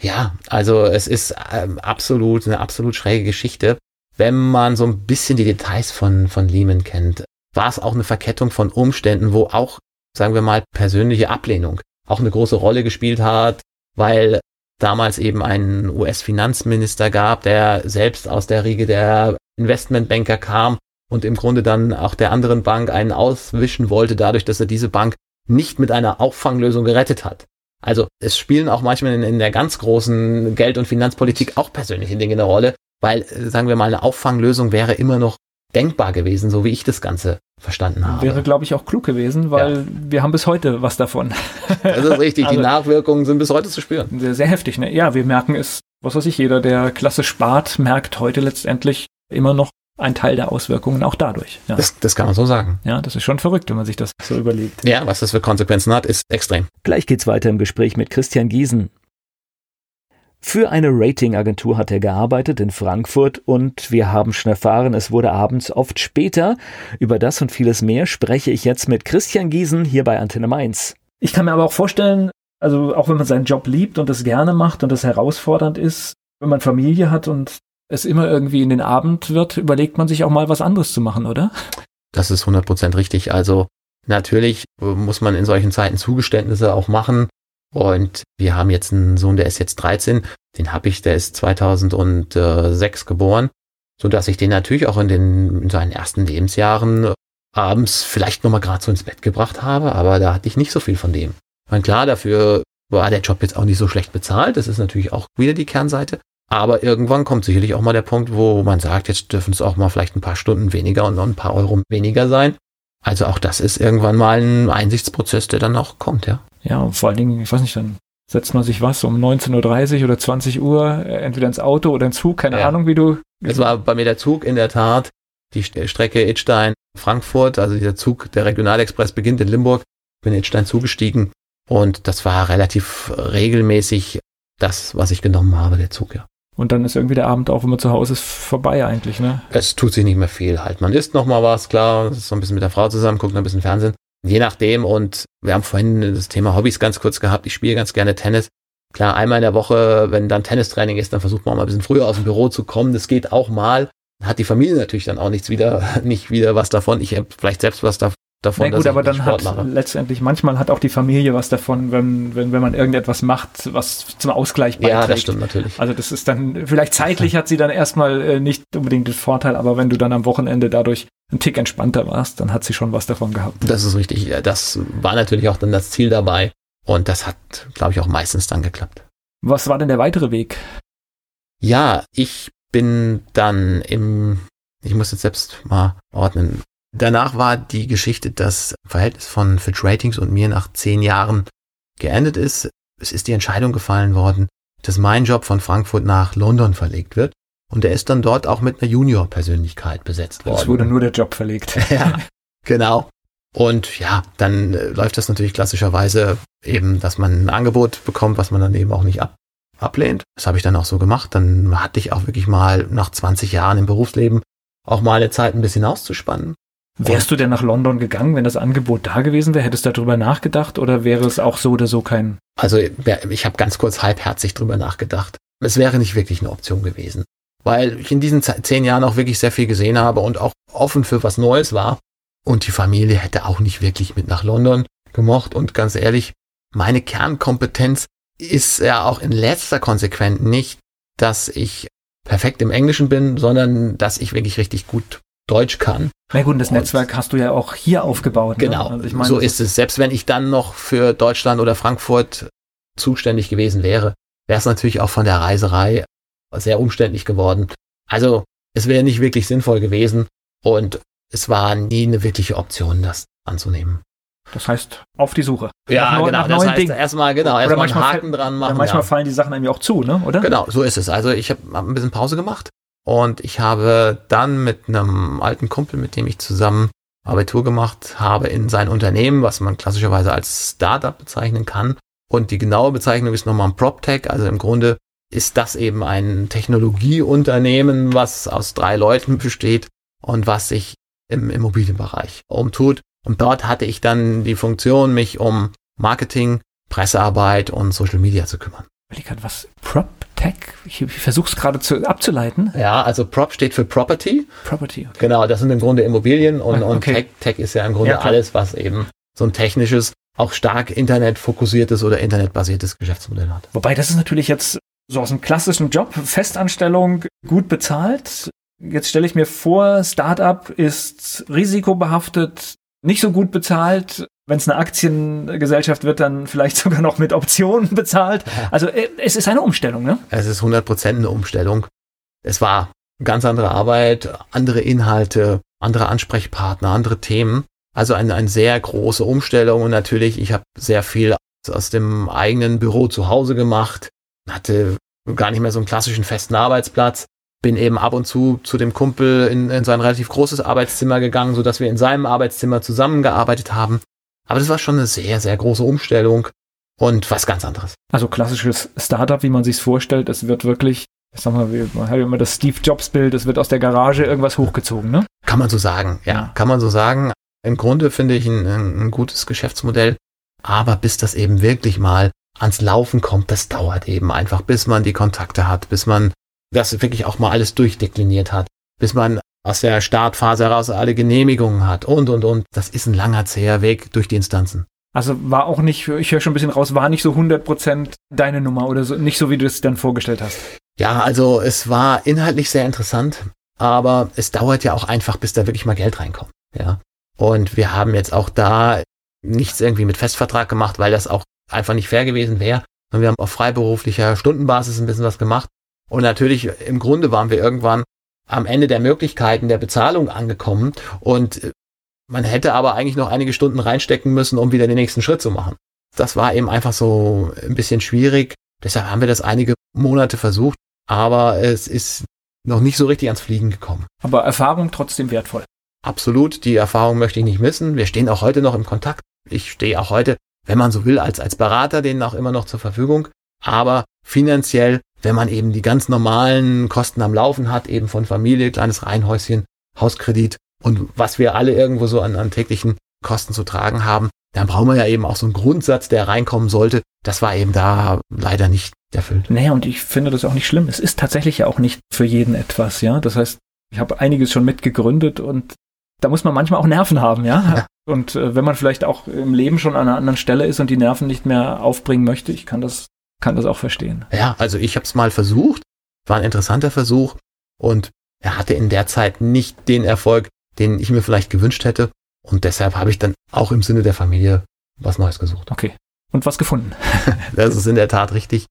Speaker 2: Ja, also es ist ähm, absolut eine absolut schräge Geschichte. Wenn man so ein bisschen die Details von, von Lehman kennt, war es auch eine Verkettung von Umständen, wo auch, sagen wir mal, persönliche Ablehnung auch eine große Rolle gespielt hat, weil damals eben einen US-Finanzminister gab, der selbst aus der Riege der Investmentbanker kam und im Grunde dann auch der anderen Bank einen auswischen wollte, dadurch, dass er diese Bank nicht mit einer Auffanglösung gerettet hat. Also es spielen auch manchmal in, in der ganz großen Geld- und Finanzpolitik auch persönliche Dinge eine Rolle, weil, äh, sagen wir mal, eine Auffanglösung wäre immer noch denkbar gewesen, so wie ich das Ganze verstanden habe.
Speaker 1: Wäre, glaube ich, auch klug gewesen, weil ja. wir haben bis heute was davon.
Speaker 2: Das ist richtig, also, die Nachwirkungen sind bis heute zu spüren.
Speaker 1: Sehr, sehr heftig, ne? Ja, wir merken es, was weiß ich, jeder, der Klasse spart, merkt heute letztendlich immer noch ein Teil der Auswirkungen auch dadurch.
Speaker 2: Ja. Das, das kann man so sagen.
Speaker 1: Ja, das ist schon verrückt, wenn man sich das so überlegt.
Speaker 2: Ja, was das für Konsequenzen hat, ist extrem.
Speaker 3: Gleich geht's weiter im Gespräch mit Christian Giesen. Für eine Ratingagentur hat er gearbeitet in Frankfurt und wir haben schon erfahren, es wurde abends oft später. Über das und vieles mehr spreche ich jetzt mit Christian Giesen hier bei Antenne Mainz.
Speaker 1: Ich kann mir aber auch vorstellen, also auch wenn man seinen Job liebt und das gerne macht und das herausfordernd ist, wenn man Familie hat und es immer irgendwie in den Abend wird, überlegt man sich auch mal was anderes zu machen, oder?
Speaker 2: Das ist 100% richtig. Also natürlich muss man in solchen Zeiten Zugeständnisse auch machen. Und wir haben jetzt einen Sohn, der ist jetzt 13, den habe ich, der ist 2006 geboren, so dass ich den natürlich auch in den in seinen ersten Lebensjahren abends vielleicht nochmal gerade so ins Bett gebracht habe, aber da hatte ich nicht so viel von dem. Und klar, dafür war der Job jetzt auch nicht so schlecht bezahlt, das ist natürlich auch wieder die Kernseite. Aber irgendwann kommt sicherlich auch mal der Punkt, wo man sagt, jetzt dürfen es auch mal vielleicht ein paar Stunden weniger und noch ein paar Euro weniger sein. Also auch das ist irgendwann mal ein Einsichtsprozess, der dann auch kommt, ja.
Speaker 1: Ja, und vor allen Dingen, ich weiß nicht, dann setzt man sich was um 19.30 Uhr oder 20 Uhr äh, entweder ins Auto oder ins Zug, keine ja. Ahnung, wie du.
Speaker 2: Es war bei mir der Zug in der Tat, die Strecke Idstein-Frankfurt, also dieser Zug, der Regionalexpress beginnt in Limburg, bin in Idstein zugestiegen und das war relativ regelmäßig das, was ich genommen habe, der Zug, ja.
Speaker 1: Und dann ist irgendwie der Abend auch, wenn man zu Hause ist, vorbei eigentlich, ne?
Speaker 2: Es tut sich nicht mehr viel halt. Man isst noch mal was, klar, ist so ein bisschen mit der Frau zusammen, guckt noch ein bisschen Fernsehen. Je nachdem und wir haben vorhin das Thema Hobbys ganz kurz gehabt. Ich spiele ganz gerne Tennis. Klar, einmal in der Woche, wenn dann Tennistraining ist, dann versucht man auch mal ein bisschen früher aus dem Büro zu kommen. Das geht auch mal. Hat die Familie natürlich dann auch nichts wieder, nicht wieder was davon. Ich habe vielleicht selbst was da, davon.
Speaker 1: Na gut, aber dann Sport hat mache. letztendlich, manchmal hat auch die Familie was davon, wenn, wenn, wenn man irgendetwas macht, was zum Ausgleich beiträgt.
Speaker 2: Ja, das stimmt natürlich.
Speaker 1: Also das ist dann, vielleicht zeitlich hat sie dann erstmal äh, nicht unbedingt den Vorteil, aber wenn du dann am Wochenende dadurch ein Tick entspannter warst, dann hat sie schon was davon gehabt.
Speaker 2: Das ist richtig. Das war natürlich auch dann das Ziel dabei. Und das hat, glaube ich, auch meistens dann geklappt.
Speaker 1: Was war denn der weitere Weg?
Speaker 2: Ja, ich bin dann im, ich muss jetzt selbst mal ordnen. Danach war die Geschichte, das Verhältnis von Fitch Ratings und mir nach zehn Jahren geendet ist. Es ist die Entscheidung gefallen worden, dass mein Job von Frankfurt nach London verlegt wird. Und er ist dann dort auch mit einer Junior-Persönlichkeit besetzt worden. Es
Speaker 1: wurde nur der Job verlegt.
Speaker 2: ja, genau. Und ja, dann äh, läuft das natürlich klassischerweise eben, dass man ein Angebot bekommt, was man dann eben auch nicht ab, ablehnt. Das habe ich dann auch so gemacht. Dann hatte ich auch wirklich mal nach 20 Jahren im Berufsleben auch mal eine Zeit ein bisschen auszuspannen.
Speaker 1: Wärst du denn nach London gegangen, wenn das Angebot da gewesen wäre? Hättest du darüber nachgedacht oder wäre es auch so oder so kein?
Speaker 2: Also ich habe ganz kurz halbherzig drüber nachgedacht. Es wäre nicht wirklich eine Option gewesen weil ich in diesen zehn Jahren auch wirklich sehr viel gesehen habe und auch offen für was Neues war. Und die Familie hätte auch nicht wirklich mit nach London gemocht. Und ganz ehrlich, meine Kernkompetenz ist ja auch in letzter Konsequenz nicht, dass ich perfekt im Englischen bin, sondern dass ich wirklich richtig gut Deutsch kann.
Speaker 1: Na gut, das und Netzwerk hast du ja auch hier aufgebaut.
Speaker 2: Ne? Genau, also ich meine, so ist es. Selbst wenn ich dann noch für Deutschland oder Frankfurt zuständig gewesen wäre, wäre es natürlich auch von der Reiserei sehr umständlich geworden. Also es wäre nicht wirklich sinnvoll gewesen und es war nie eine wirkliche Option, das anzunehmen.
Speaker 1: Das heißt, auf die Suche.
Speaker 2: Ja, nach, genau. Nach das heißt, Dingen. erstmal, genau, erstmal einen Haken dran machen.
Speaker 1: Manchmal ja. fallen die Sachen einem ja auch zu, ne, oder?
Speaker 2: Genau, so ist es. Also ich habe hab ein bisschen Pause gemacht und ich habe dann mit einem alten Kumpel, mit dem ich zusammen Abitur gemacht habe, in sein Unternehmen, was man klassischerweise als Startup bezeichnen kann. Und die genaue Bezeichnung ist nochmal ein PropTech, also im Grunde ist das eben ein Technologieunternehmen, was aus drei Leuten besteht und was sich im Immobilienbereich umtut. Und dort hatte ich dann die Funktion, mich um Marketing, Pressearbeit und Social Media zu kümmern.
Speaker 1: Was? PropTech? Ich, ich versuche es gerade zu, abzuleiten.
Speaker 2: Ja, also Prop steht für Property.
Speaker 1: Property,
Speaker 2: okay. Genau, das sind im Grunde Immobilien und, okay. und Tech, Tech ist ja im Grunde ja, alles, was eben so ein technisches, auch stark internetfokussiertes oder internetbasiertes Geschäftsmodell hat.
Speaker 1: Wobei das ist natürlich jetzt so aus einem klassischen Job, Festanstellung, gut bezahlt. Jetzt stelle ich mir vor, Startup ist risikobehaftet, nicht so gut bezahlt. Wenn es eine Aktiengesellschaft wird, dann vielleicht sogar noch mit Optionen bezahlt. Also äh, es ist eine Umstellung, ne?
Speaker 2: Es ist 100% eine Umstellung. Es war ganz andere Arbeit, andere Inhalte, andere Ansprechpartner, andere Themen. Also eine, eine sehr große Umstellung und natürlich, ich habe sehr viel aus dem eigenen Büro zu Hause gemacht, hatte gar nicht mehr so einen klassischen festen Arbeitsplatz, bin eben ab und zu zu dem Kumpel in, in sein relativ großes Arbeitszimmer gegangen, so dass wir in seinem Arbeitszimmer zusammengearbeitet haben. Aber das war schon eine sehr, sehr große Umstellung und was ganz anderes.
Speaker 1: Also klassisches Startup, wie man sich vorstellt, es wird wirklich, ich sag mal, man hat immer das Steve Jobs Bild, es wird aus der Garage irgendwas hochgezogen, ne?
Speaker 2: Kann man so sagen, ja, ja. kann man so sagen. Im Grunde finde ich ein, ein gutes Geschäftsmodell, aber bis das eben wirklich mal ans Laufen kommt, das dauert eben einfach, bis man die Kontakte hat, bis man das wirklich auch mal alles durchdekliniert hat, bis man aus der Startphase heraus alle Genehmigungen hat und, und, und. Das ist ein langer, zäher Weg durch die Instanzen.
Speaker 1: Also war auch nicht, ich höre schon ein bisschen raus, war nicht so 100% deine Nummer oder so, nicht so, wie du es dann vorgestellt hast.
Speaker 2: Ja, also es war inhaltlich sehr interessant, aber es dauert ja auch einfach, bis da wirklich mal Geld reinkommt. Ja. Und wir haben jetzt auch da nichts irgendwie mit Festvertrag gemacht, weil das auch einfach nicht fair gewesen wäre. Und wir haben auf freiberuflicher Stundenbasis ein bisschen was gemacht. Und natürlich, im Grunde waren wir irgendwann am Ende der Möglichkeiten der Bezahlung angekommen und man hätte aber eigentlich noch einige Stunden reinstecken müssen, um wieder den nächsten Schritt zu machen. Das war eben einfach so ein bisschen schwierig. Deshalb haben wir das einige Monate versucht, aber es ist noch nicht so richtig ans Fliegen gekommen.
Speaker 1: Aber Erfahrung trotzdem wertvoll.
Speaker 2: Absolut, die Erfahrung möchte ich nicht missen. Wir stehen auch heute noch im Kontakt. Ich stehe auch heute, wenn man so will, als, als Berater denen auch immer noch zur Verfügung. Aber finanziell, wenn man eben die ganz normalen Kosten am Laufen hat, eben von Familie, kleines Reihenhäuschen, Hauskredit und was wir alle irgendwo so an, an täglichen Kosten zu tragen haben, dann brauchen wir ja eben auch so einen Grundsatz, der reinkommen sollte. Das war eben da leider nicht erfüllt.
Speaker 1: Naja, und ich finde das auch nicht schlimm. Es ist tatsächlich ja auch nicht für jeden etwas, ja. Das heißt, ich habe einiges schon mitgegründet und da muss man manchmal auch Nerven haben, ja. ja. Und äh, wenn man vielleicht auch im Leben schon an einer anderen Stelle ist und die Nerven nicht mehr aufbringen möchte, ich kann das, kann das auch verstehen.
Speaker 2: Ja, also ich habe es mal versucht, war ein interessanter Versuch und er hatte in der Zeit nicht den Erfolg, den ich mir vielleicht gewünscht hätte. Und deshalb habe ich dann auch im Sinne der Familie was Neues gesucht.
Speaker 1: Okay. Und was gefunden?
Speaker 2: das ist in der Tat richtig.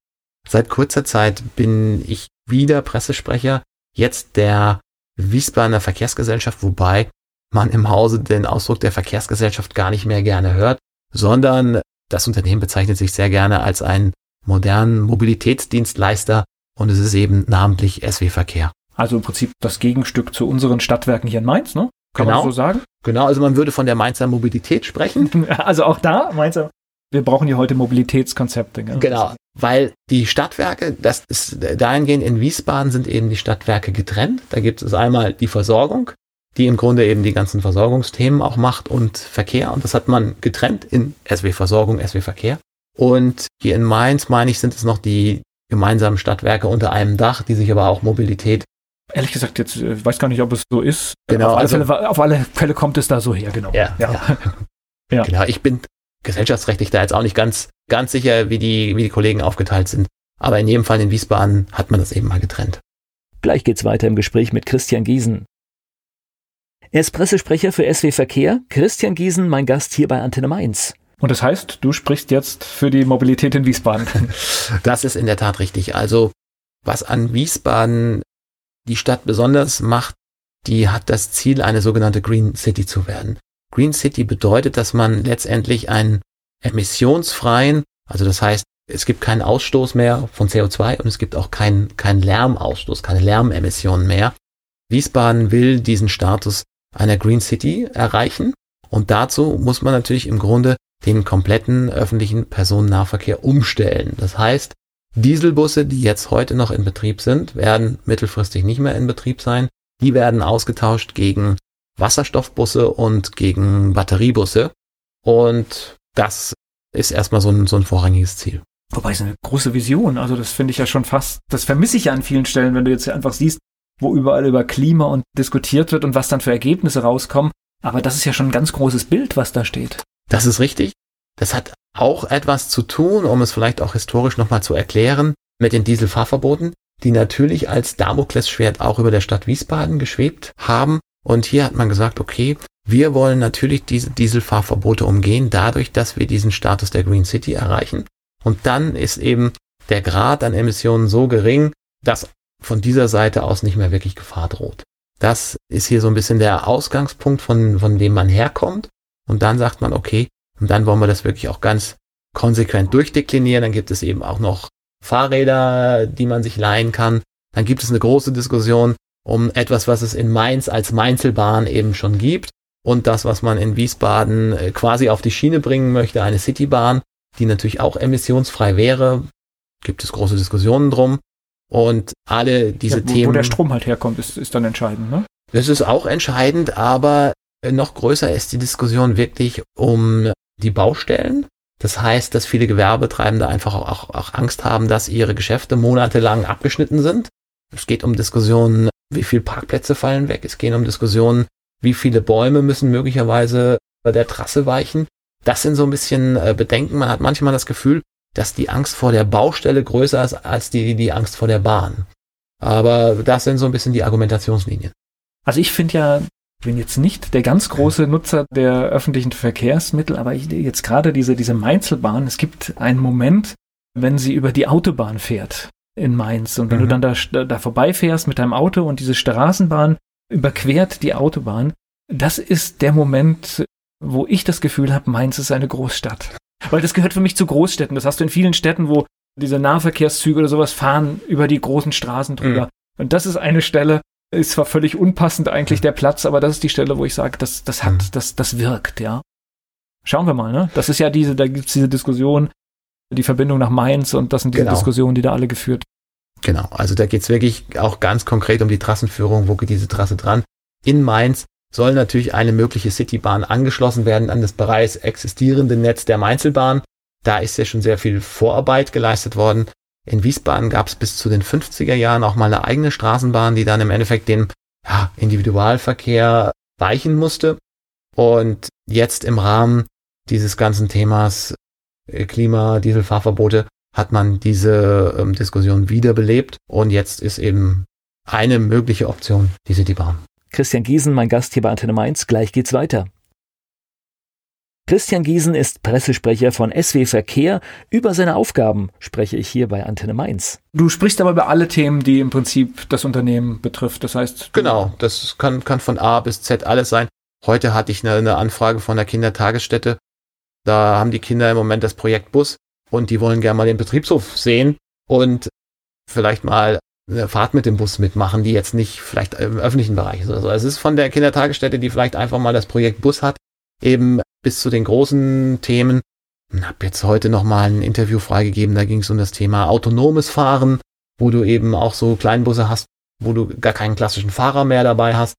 Speaker 2: Seit kurzer Zeit bin ich wieder Pressesprecher, jetzt der Wiesbadener Verkehrsgesellschaft, wobei man im Hause den Ausdruck der Verkehrsgesellschaft gar nicht mehr gerne hört, sondern das Unternehmen bezeichnet sich sehr gerne als einen modernen Mobilitätsdienstleister und es ist eben namentlich SW Verkehr.
Speaker 1: Also im Prinzip das Gegenstück zu unseren Stadtwerken hier in Mainz, ne?
Speaker 2: Kann genau, man so sagen? Genau, also man würde von der Mainzer Mobilität sprechen.
Speaker 1: Also auch da, Mainzer, wir brauchen hier heute Mobilitätskonzepte.
Speaker 2: Gell? Genau, weil die Stadtwerke, das ist dahingehend in Wiesbaden sind eben die Stadtwerke getrennt. Da gibt es einmal die Versorgung, die im Grunde eben die ganzen Versorgungsthemen auch macht und Verkehr. Und das hat man getrennt in SW Versorgung, SW Verkehr. Und hier in Mainz, meine ich, sind es noch die gemeinsamen Stadtwerke unter einem Dach, die sich aber auch Mobilität
Speaker 1: Ehrlich gesagt, jetzt ich äh, weiß gar nicht, ob es so ist.
Speaker 2: Genau.
Speaker 1: Auf alle,
Speaker 2: also,
Speaker 1: Fälle, auf alle Fälle kommt es da so her, genau.
Speaker 2: Ja, ja. ja. ja. Genau, ich bin gesellschaftsrechtlich da jetzt auch nicht ganz, ganz sicher, wie die, wie die Kollegen aufgeteilt sind. Aber in jedem Fall in Wiesbaden hat man das eben mal getrennt.
Speaker 3: Gleich geht's weiter im Gespräch mit Christian Giesen. Er ist Pressesprecher für SW Verkehr. Christian Giesen, mein Gast hier bei Antenne Mainz.
Speaker 1: Und das heißt, du sprichst jetzt für die Mobilität in Wiesbaden.
Speaker 2: Das ist in der Tat richtig. Also, was an Wiesbaden die Stadt besonders macht, die hat das Ziel, eine sogenannte Green City zu werden. Green City bedeutet, dass man letztendlich einen emissionsfreien, also das heißt, es gibt keinen Ausstoß mehr von CO2 und es gibt auch keinen keinen Lärmausstoß, keine Lärmemissionen mehr. Wiesbaden will diesen Status einer Green City erreichen. Und dazu muss man natürlich im Grunde den kompletten öffentlichen Personennahverkehr umstellen. Das heißt, Dieselbusse, die jetzt heute noch in Betrieb sind, werden mittelfristig nicht mehr in Betrieb sein. Die werden ausgetauscht gegen Wasserstoffbusse und gegen Batteriebusse. Und das ist erstmal so ein, so ein vorrangiges Ziel.
Speaker 1: Wobei es eine große Vision, also das finde ich ja schon fast, das vermisse ich ja an vielen Stellen, wenn du jetzt einfach siehst, wo überall über Klima und diskutiert wird und was dann für Ergebnisse rauskommen. Aber das ist ja schon ein ganz großes Bild, was da steht.
Speaker 2: Das ist richtig. Das hat auch etwas zu tun, um es vielleicht auch historisch nochmal zu erklären, mit den Dieselfahrverboten, die natürlich als Damoklesschwert auch über der Stadt Wiesbaden geschwebt haben. Und hier hat man gesagt, okay, wir wollen natürlich diese Dieselfahrverbote umgehen, dadurch, dass wir diesen Status der Green City erreichen. Und dann ist eben der Grad an Emissionen so gering, dass von dieser Seite aus nicht mehr wirklich Gefahr droht. Das ist hier so ein bisschen der Ausgangspunkt, von, von dem man herkommt. Und dann sagt man, okay, und dann wollen wir das wirklich auch ganz konsequent durchdeklinieren. Dann gibt es eben auch noch Fahrräder, die man sich leihen kann. Dann gibt es eine große Diskussion um etwas, was es in Mainz als Mainzelbahn eben schon gibt und das, was man in Wiesbaden äh, quasi auf die Schiene bringen möchte, eine Citybahn, die natürlich auch emissionsfrei wäre. Gibt es große Diskussionen drum. Und alle diese ja, wo, Themen. Wo
Speaker 1: der Strom halt herkommt, ist, ist dann entscheidend, ne?
Speaker 2: Das ist auch entscheidend, aber noch größer ist die Diskussion wirklich um die Baustellen. Das heißt, dass viele Gewerbetreibende einfach auch, auch Angst haben, dass ihre Geschäfte monatelang abgeschnitten sind. Es geht um Diskussionen, wie viele Parkplätze fallen weg. Es geht um Diskussionen, wie viele Bäume müssen möglicherweise bei der Trasse weichen. Das sind so ein bisschen äh, Bedenken. Man hat manchmal das Gefühl, dass die Angst vor der Baustelle größer ist als die, die Angst vor der Bahn. Aber das sind so ein bisschen die Argumentationslinien.
Speaker 1: Also ich finde ja, bin jetzt nicht der ganz große Nutzer der öffentlichen Verkehrsmittel, aber ich, jetzt gerade diese, diese Mainzelbahn, es gibt einen Moment, wenn sie über die Autobahn fährt in Mainz und wenn mhm. du dann da, da vorbeifährst mit deinem Auto und diese Straßenbahn überquert die Autobahn, das ist der Moment, wo ich das Gefühl habe, Mainz ist eine Großstadt. Weil das gehört für mich zu Großstädten. Das hast du in vielen Städten, wo diese Nahverkehrszüge oder sowas fahren über die großen Straßen drüber. Mhm. Und das ist eine Stelle, ist zwar völlig unpassend eigentlich mhm. der Platz, aber das ist die Stelle, wo ich sage, das, das hat, mhm. das, das wirkt, ja. Schauen wir mal, ne? Das ist ja diese, da gibt's diese Diskussion, die Verbindung nach Mainz und das sind diese genau. Diskussionen, die da alle geführt.
Speaker 2: Genau, also da geht's wirklich auch ganz konkret um die Trassenführung, wo geht diese Trasse dran. In Mainz soll natürlich eine mögliche Citybahn angeschlossen werden an das bereits existierende Netz der Mainzelbahn. Da ist ja schon sehr viel Vorarbeit geleistet worden. In Wiesbaden gab es bis zu den 50er Jahren auch mal eine eigene Straßenbahn, die dann im Endeffekt dem ja, Individualverkehr weichen musste. Und jetzt im Rahmen dieses ganzen Themas äh, Klima, Dieselfahrverbote hat man diese ähm, Diskussion wiederbelebt und jetzt ist eben eine mögliche Option die Citybahn.
Speaker 3: Christian Giesen, mein Gast hier bei Antenne Mainz. Gleich geht's weiter. Christian Giesen ist Pressesprecher von SW Verkehr. Über seine Aufgaben spreche ich hier bei Antenne Mainz.
Speaker 1: Du sprichst aber über alle Themen, die im Prinzip das Unternehmen betrifft. Das heißt.
Speaker 2: Genau, das kann, kann von A bis Z alles sein. Heute hatte ich eine, eine Anfrage von der Kindertagesstätte. Da haben die Kinder im Moment das Projekt Bus und die wollen gerne mal den Betriebshof sehen und vielleicht mal eine Fahrt mit dem Bus mitmachen, die jetzt nicht vielleicht im öffentlichen Bereich ist oder so. Es ist von der Kindertagesstätte, die vielleicht einfach mal das Projekt Bus hat, eben bis zu den großen Themen. Ich habe jetzt heute nochmal ein Interview freigegeben, da ging es um das Thema autonomes Fahren, wo du eben auch so Kleinbusse hast, wo du gar keinen klassischen Fahrer mehr dabei hast.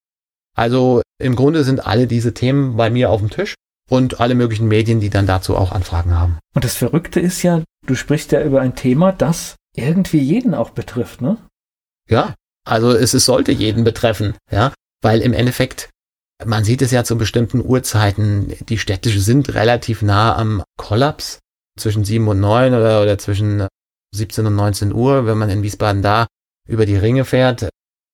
Speaker 2: Also im Grunde sind alle diese Themen bei mir auf dem Tisch und alle möglichen Medien, die dann dazu auch Anfragen haben.
Speaker 1: Und das Verrückte ist ja, du sprichst ja über ein Thema, das irgendwie jeden auch betrifft, ne?
Speaker 2: Ja, also es, es sollte jeden betreffen, ja, weil im Endeffekt, man sieht es ja zu bestimmten Uhrzeiten, die städtische sind relativ nah am Kollaps zwischen 7 und 9 oder, oder zwischen 17 und 19 Uhr, wenn man in Wiesbaden da über die Ringe fährt.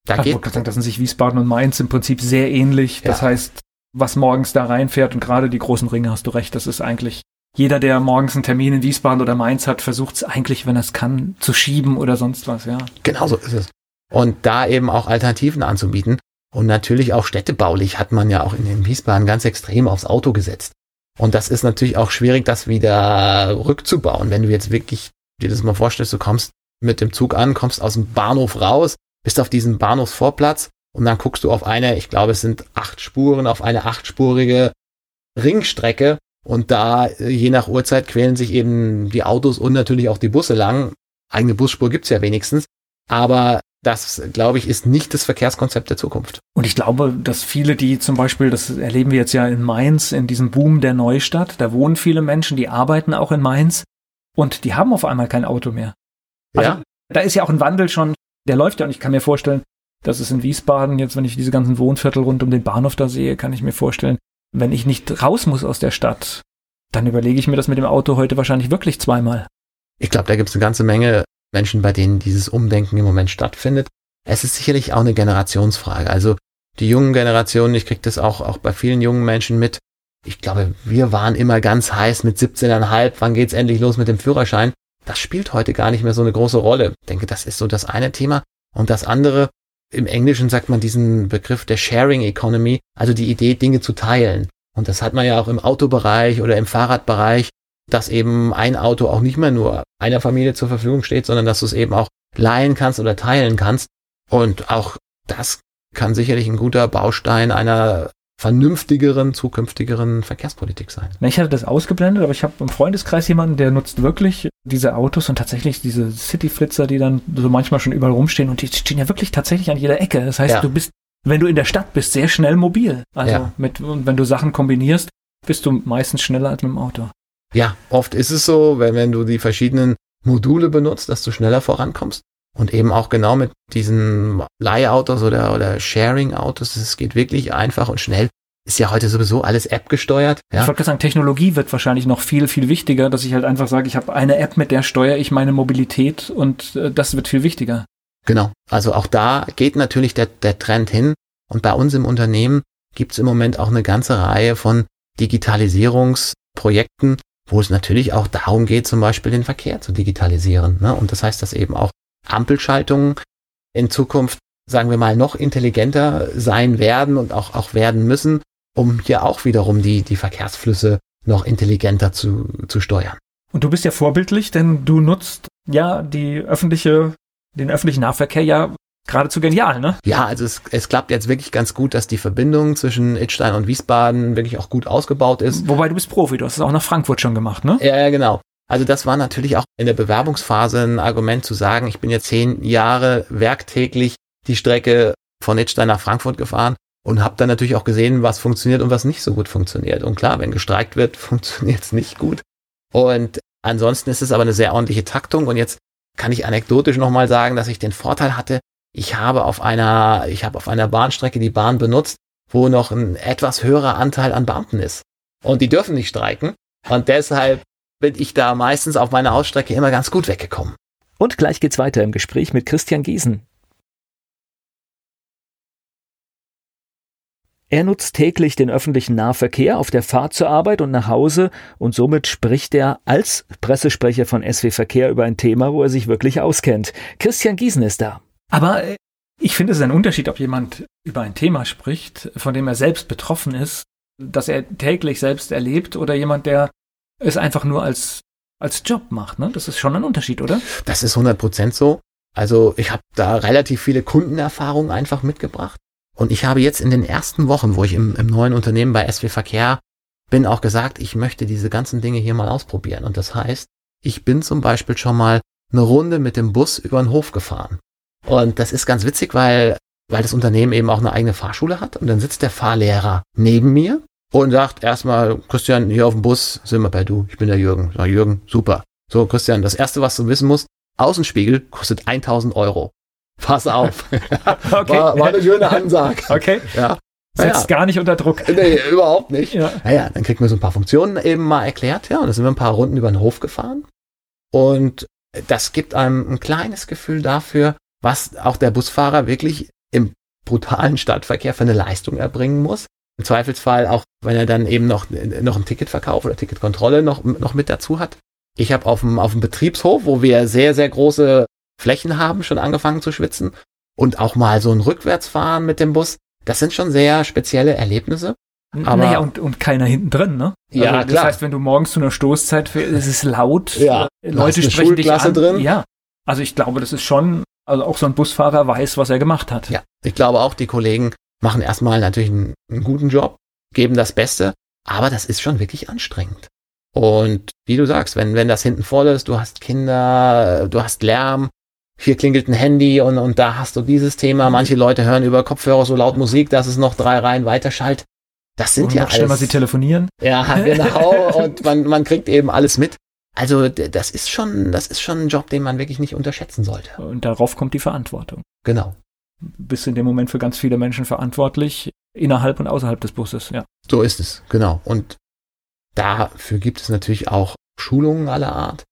Speaker 1: Da Ach, geht, sagen, da sind sich Wiesbaden und Mainz im Prinzip sehr ähnlich. Das ja. heißt, was morgens da reinfährt und gerade die großen Ringe, hast du recht, das ist eigentlich jeder, der morgens einen Termin in Wiesbaden oder Mainz hat, versucht es eigentlich, wenn er es kann, zu schieben oder sonst was, ja.
Speaker 2: Genau so ist es und da eben auch Alternativen anzubieten. Und natürlich auch städtebaulich hat man ja auch in den Wiesbaden ganz extrem aufs Auto gesetzt. Und das ist natürlich auch schwierig, das wieder rückzubauen. Wenn du jetzt wirklich dir das mal vorstellst, du kommst mit dem Zug an, kommst aus dem Bahnhof raus, bist auf diesem Bahnhofsvorplatz und dann guckst du auf eine, ich glaube, es sind acht Spuren, auf eine achtspurige Ringstrecke und da, je nach Uhrzeit, quälen sich eben die Autos und natürlich auch die Busse lang. Eigene Busspur gibt's ja wenigstens. Aber das, glaube ich, ist nicht das Verkehrskonzept der Zukunft.
Speaker 1: Und ich glaube, dass viele, die zum Beispiel, das erleben wir jetzt ja in Mainz, in diesem Boom der Neustadt, da wohnen viele Menschen, die arbeiten auch in Mainz und die haben auf einmal kein Auto mehr. Also, ja. Da ist ja auch ein Wandel schon, der läuft ja und ich kann mir vorstellen, dass es in Wiesbaden, jetzt wenn ich diese ganzen Wohnviertel rund um den Bahnhof da sehe, kann ich mir vorstellen, wenn ich nicht raus muss aus der Stadt, dann überlege ich mir das mit dem Auto heute wahrscheinlich wirklich zweimal.
Speaker 2: Ich glaube, da gibt es eine ganze Menge Menschen, bei denen dieses Umdenken im Moment stattfindet. Es ist sicherlich auch eine Generationsfrage. Also die jungen Generationen, ich kriege das auch, auch bei vielen jungen Menschen mit. Ich glaube, wir waren immer ganz heiß mit 17,5, wann geht's endlich los mit dem Führerschein? Das spielt heute gar nicht mehr so eine große Rolle. Ich denke, das ist so das eine Thema. Und das andere, im Englischen sagt man diesen Begriff der Sharing Economy, also die Idee, Dinge zu teilen. Und das hat man ja auch im Autobereich oder im Fahrradbereich, dass eben ein Auto auch nicht mehr nur einer Familie zur Verfügung steht, sondern dass du es eben auch leihen kannst oder teilen kannst. Und auch das kann sicherlich ein guter Baustein einer vernünftigeren, zukünftigeren Verkehrspolitik sein.
Speaker 1: Ich hatte das ausgeblendet, aber ich habe im Freundeskreis jemanden, der nutzt wirklich diese Autos und tatsächlich diese Cityflitzer, die dann so manchmal schon überall rumstehen und die stehen ja wirklich tatsächlich an jeder Ecke. Das heißt, ja. du bist, wenn du in der Stadt bist, sehr schnell mobil. Also ja. mit, und wenn du Sachen kombinierst, bist du meistens schneller als mit dem Auto.
Speaker 2: Ja, oft ist es so, wenn, wenn du die verschiedenen Module benutzt, dass du schneller vorankommst. Und eben auch genau mit diesen Leihautos oder, oder Sharing-Autos, es geht wirklich einfach und schnell. Ist ja heute sowieso alles App gesteuert. Ja?
Speaker 1: Ich wollte sagen, Technologie wird wahrscheinlich noch viel, viel wichtiger, dass ich halt einfach sage, ich habe eine App, mit der steuere ich meine Mobilität und äh, das wird viel wichtiger.
Speaker 2: Genau. Also auch da geht natürlich der, der Trend hin. Und bei uns im Unternehmen gibt es im Moment auch eine ganze Reihe von Digitalisierungsprojekten, wo es natürlich auch darum geht, zum Beispiel den Verkehr zu digitalisieren. Ne? Und das heißt, dass eben auch Ampelschaltungen in Zukunft, sagen wir mal, noch intelligenter sein werden und auch, auch werden müssen, um hier auch wiederum die, die Verkehrsflüsse noch intelligenter zu, zu steuern.
Speaker 1: Und du bist ja vorbildlich, denn du nutzt ja die öffentliche, den öffentlichen Nahverkehr ja geradezu genial, ne?
Speaker 2: Ja, also es, es klappt jetzt wirklich ganz gut, dass die Verbindung zwischen Itstein und Wiesbaden wirklich auch gut ausgebaut ist.
Speaker 1: Wobei du bist Profi, du hast es auch nach Frankfurt schon gemacht, ne?
Speaker 2: Ja, ja, genau. Also das war natürlich auch in der Bewerbungsphase ein Argument zu sagen, ich bin jetzt zehn Jahre werktäglich die Strecke von Itstein nach Frankfurt gefahren und habe dann natürlich auch gesehen, was funktioniert und was nicht so gut funktioniert. Und klar, wenn gestreikt wird, funktioniert es nicht gut. Und ansonsten ist es aber eine sehr ordentliche Taktung. Und jetzt kann ich anekdotisch nochmal sagen, dass ich den Vorteil hatte, ich habe auf einer, ich habe auf einer Bahnstrecke die Bahn benutzt, wo noch ein etwas höherer Anteil an Beamten ist. Und die dürfen nicht streiken. Und deshalb bin ich da meistens auf meiner Ausstrecke immer ganz gut weggekommen.
Speaker 3: Und gleich geht's weiter im Gespräch mit Christian Giesen. Er nutzt täglich den öffentlichen Nahverkehr auf der Fahrt zur Arbeit und nach Hause und somit spricht er als Pressesprecher von SW Verkehr über ein Thema, wo er sich wirklich auskennt. Christian Giesen ist da.
Speaker 1: Aber äh, ich finde es ist ein Unterschied, ob jemand über ein Thema spricht, von dem er selbst betroffen ist, das er täglich selbst erlebt, oder jemand, der es einfach nur als, als Job macht. Ne? Das ist schon ein Unterschied, oder?
Speaker 2: Das ist 100 Prozent so. Also ich habe da relativ viele Kundenerfahrungen einfach mitgebracht. Und ich habe jetzt in den ersten Wochen, wo ich im, im neuen Unternehmen bei SW Verkehr bin, auch gesagt, ich möchte diese ganzen Dinge hier mal ausprobieren. Und das heißt, ich bin zum Beispiel schon mal eine Runde mit dem Bus über den Hof gefahren. Und das ist ganz witzig, weil, weil das Unternehmen eben auch eine eigene Fahrschule hat. Und dann sitzt der Fahrlehrer neben mir und sagt erstmal, Christian, hier auf dem Bus sind wir bei du, ich bin der Jürgen. Sag, Jürgen, super. So, Christian, das erste, was du wissen musst, Außenspiegel kostet 1000 Euro. Pass auf. okay. war, war eine schöne Ansage.
Speaker 1: Okay. Ja. Setzt ja. gar nicht unter Druck.
Speaker 2: Nee, überhaupt nicht. Ja. Naja, dann kriegt man so ein paar Funktionen eben mal erklärt, ja, und dann sind wir ein paar Runden über den Hof gefahren. Und das gibt einem ein kleines Gefühl dafür, was auch der Busfahrer wirklich im brutalen Stadtverkehr für eine Leistung erbringen muss. Im Zweifelsfall auch, wenn er dann eben noch, noch ein Ticketverkauf oder Ticketkontrolle noch, noch mit dazu hat. Ich habe auf dem, auf dem Betriebshof, wo wir sehr, sehr große Flächen haben, schon angefangen zu schwitzen. Und auch mal so ein Rückwärtsfahren mit dem Bus. Das sind schon sehr spezielle Erlebnisse.
Speaker 1: Aber naja, und, und keiner hinten drin, ne?
Speaker 2: Ja, also, das klar. heißt,
Speaker 1: wenn du morgens zu einer Stoßzeit fährst, es ist laut,
Speaker 2: ja,
Speaker 1: Leute sprechen dich an.
Speaker 2: drin.
Speaker 1: Ja, also ich glaube, das ist schon, also auch so ein Busfahrer weiß, was er gemacht hat.
Speaker 2: Ja, ich glaube auch, die Kollegen machen erstmal natürlich einen, einen guten Job, geben das Beste, aber das ist schon wirklich anstrengend. Und wie du sagst, wenn, wenn das hinten voll ist, du hast Kinder, du hast Lärm, hier klingelt ein Handy und, und da hast du dieses Thema. Manche Leute hören über Kopfhörer so laut Musik, dass es noch drei Reihen weiterschallt. Das sind und ja
Speaker 1: alles. mal sie telefonieren.
Speaker 2: Ja, genau. und man, man kriegt eben alles mit. Also das ist schon, das ist schon ein Job, den man wirklich nicht unterschätzen sollte.
Speaker 1: Und darauf kommt die Verantwortung.
Speaker 2: Genau
Speaker 1: bist in dem Moment für ganz viele Menschen verantwortlich, innerhalb und außerhalb des Busses, ja.
Speaker 2: So ist es, genau. Und dafür gibt es natürlich auch Schulungen aller Art.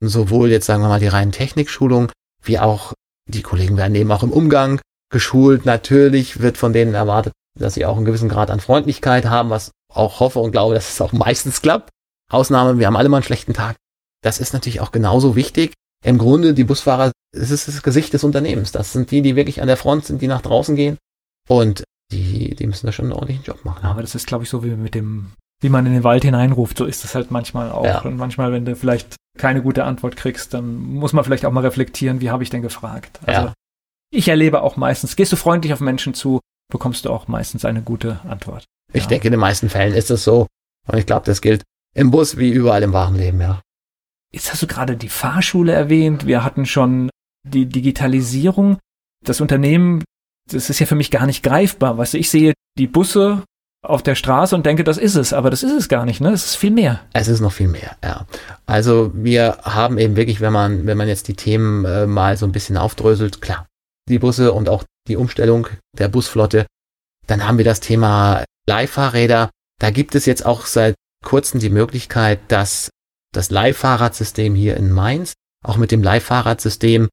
Speaker 2: Sowohl jetzt sagen wir mal die reinen Technikschulungen, wie auch die Kollegen werden eben auch im Umgang geschult. Natürlich wird von denen erwartet, dass sie auch einen gewissen Grad an Freundlichkeit haben, was auch hoffe und glaube, dass es auch meistens klappt. Ausnahme, wir haben alle mal einen schlechten Tag. Das ist natürlich auch genauso wichtig. Im Grunde, die Busfahrer es ist das Gesicht des Unternehmens. Das sind die, die wirklich an der Front sind, die nach draußen gehen. Und die, die müssen da schon einen ordentlichen Job machen.
Speaker 1: Aber das ist, glaube ich, so wie mit dem, wie man in den Wald hineinruft. So ist es halt manchmal auch. Ja. Und manchmal, wenn du vielleicht keine gute Antwort kriegst, dann muss man vielleicht auch mal reflektieren, wie habe ich denn gefragt. Also ja. ich erlebe auch meistens, gehst du freundlich auf Menschen zu, bekommst du auch meistens eine gute Antwort.
Speaker 2: Ich ja. denke, in den meisten Fällen ist es so. Und ich glaube, das gilt im Bus wie überall im wahren Leben, ja.
Speaker 1: Jetzt hast du gerade die Fahrschule erwähnt. Wir hatten schon die Digitalisierung. Das Unternehmen, das ist ja für mich gar nicht greifbar. Weißt du, ich sehe die Busse auf der Straße und denke, das ist es, aber das ist es gar nicht, ne? Es ist viel mehr.
Speaker 2: Es ist noch viel mehr, ja. Also wir haben eben wirklich, wenn man, wenn man jetzt die Themen äh, mal so ein bisschen aufdröselt, klar, die Busse und auch die Umstellung der Busflotte, dann haben wir das Thema Leihfahrräder. Da gibt es jetzt auch seit kurzem die Möglichkeit, dass das Leihfahrradsystem hier in Mainz auch mit dem Leihfahrradsystem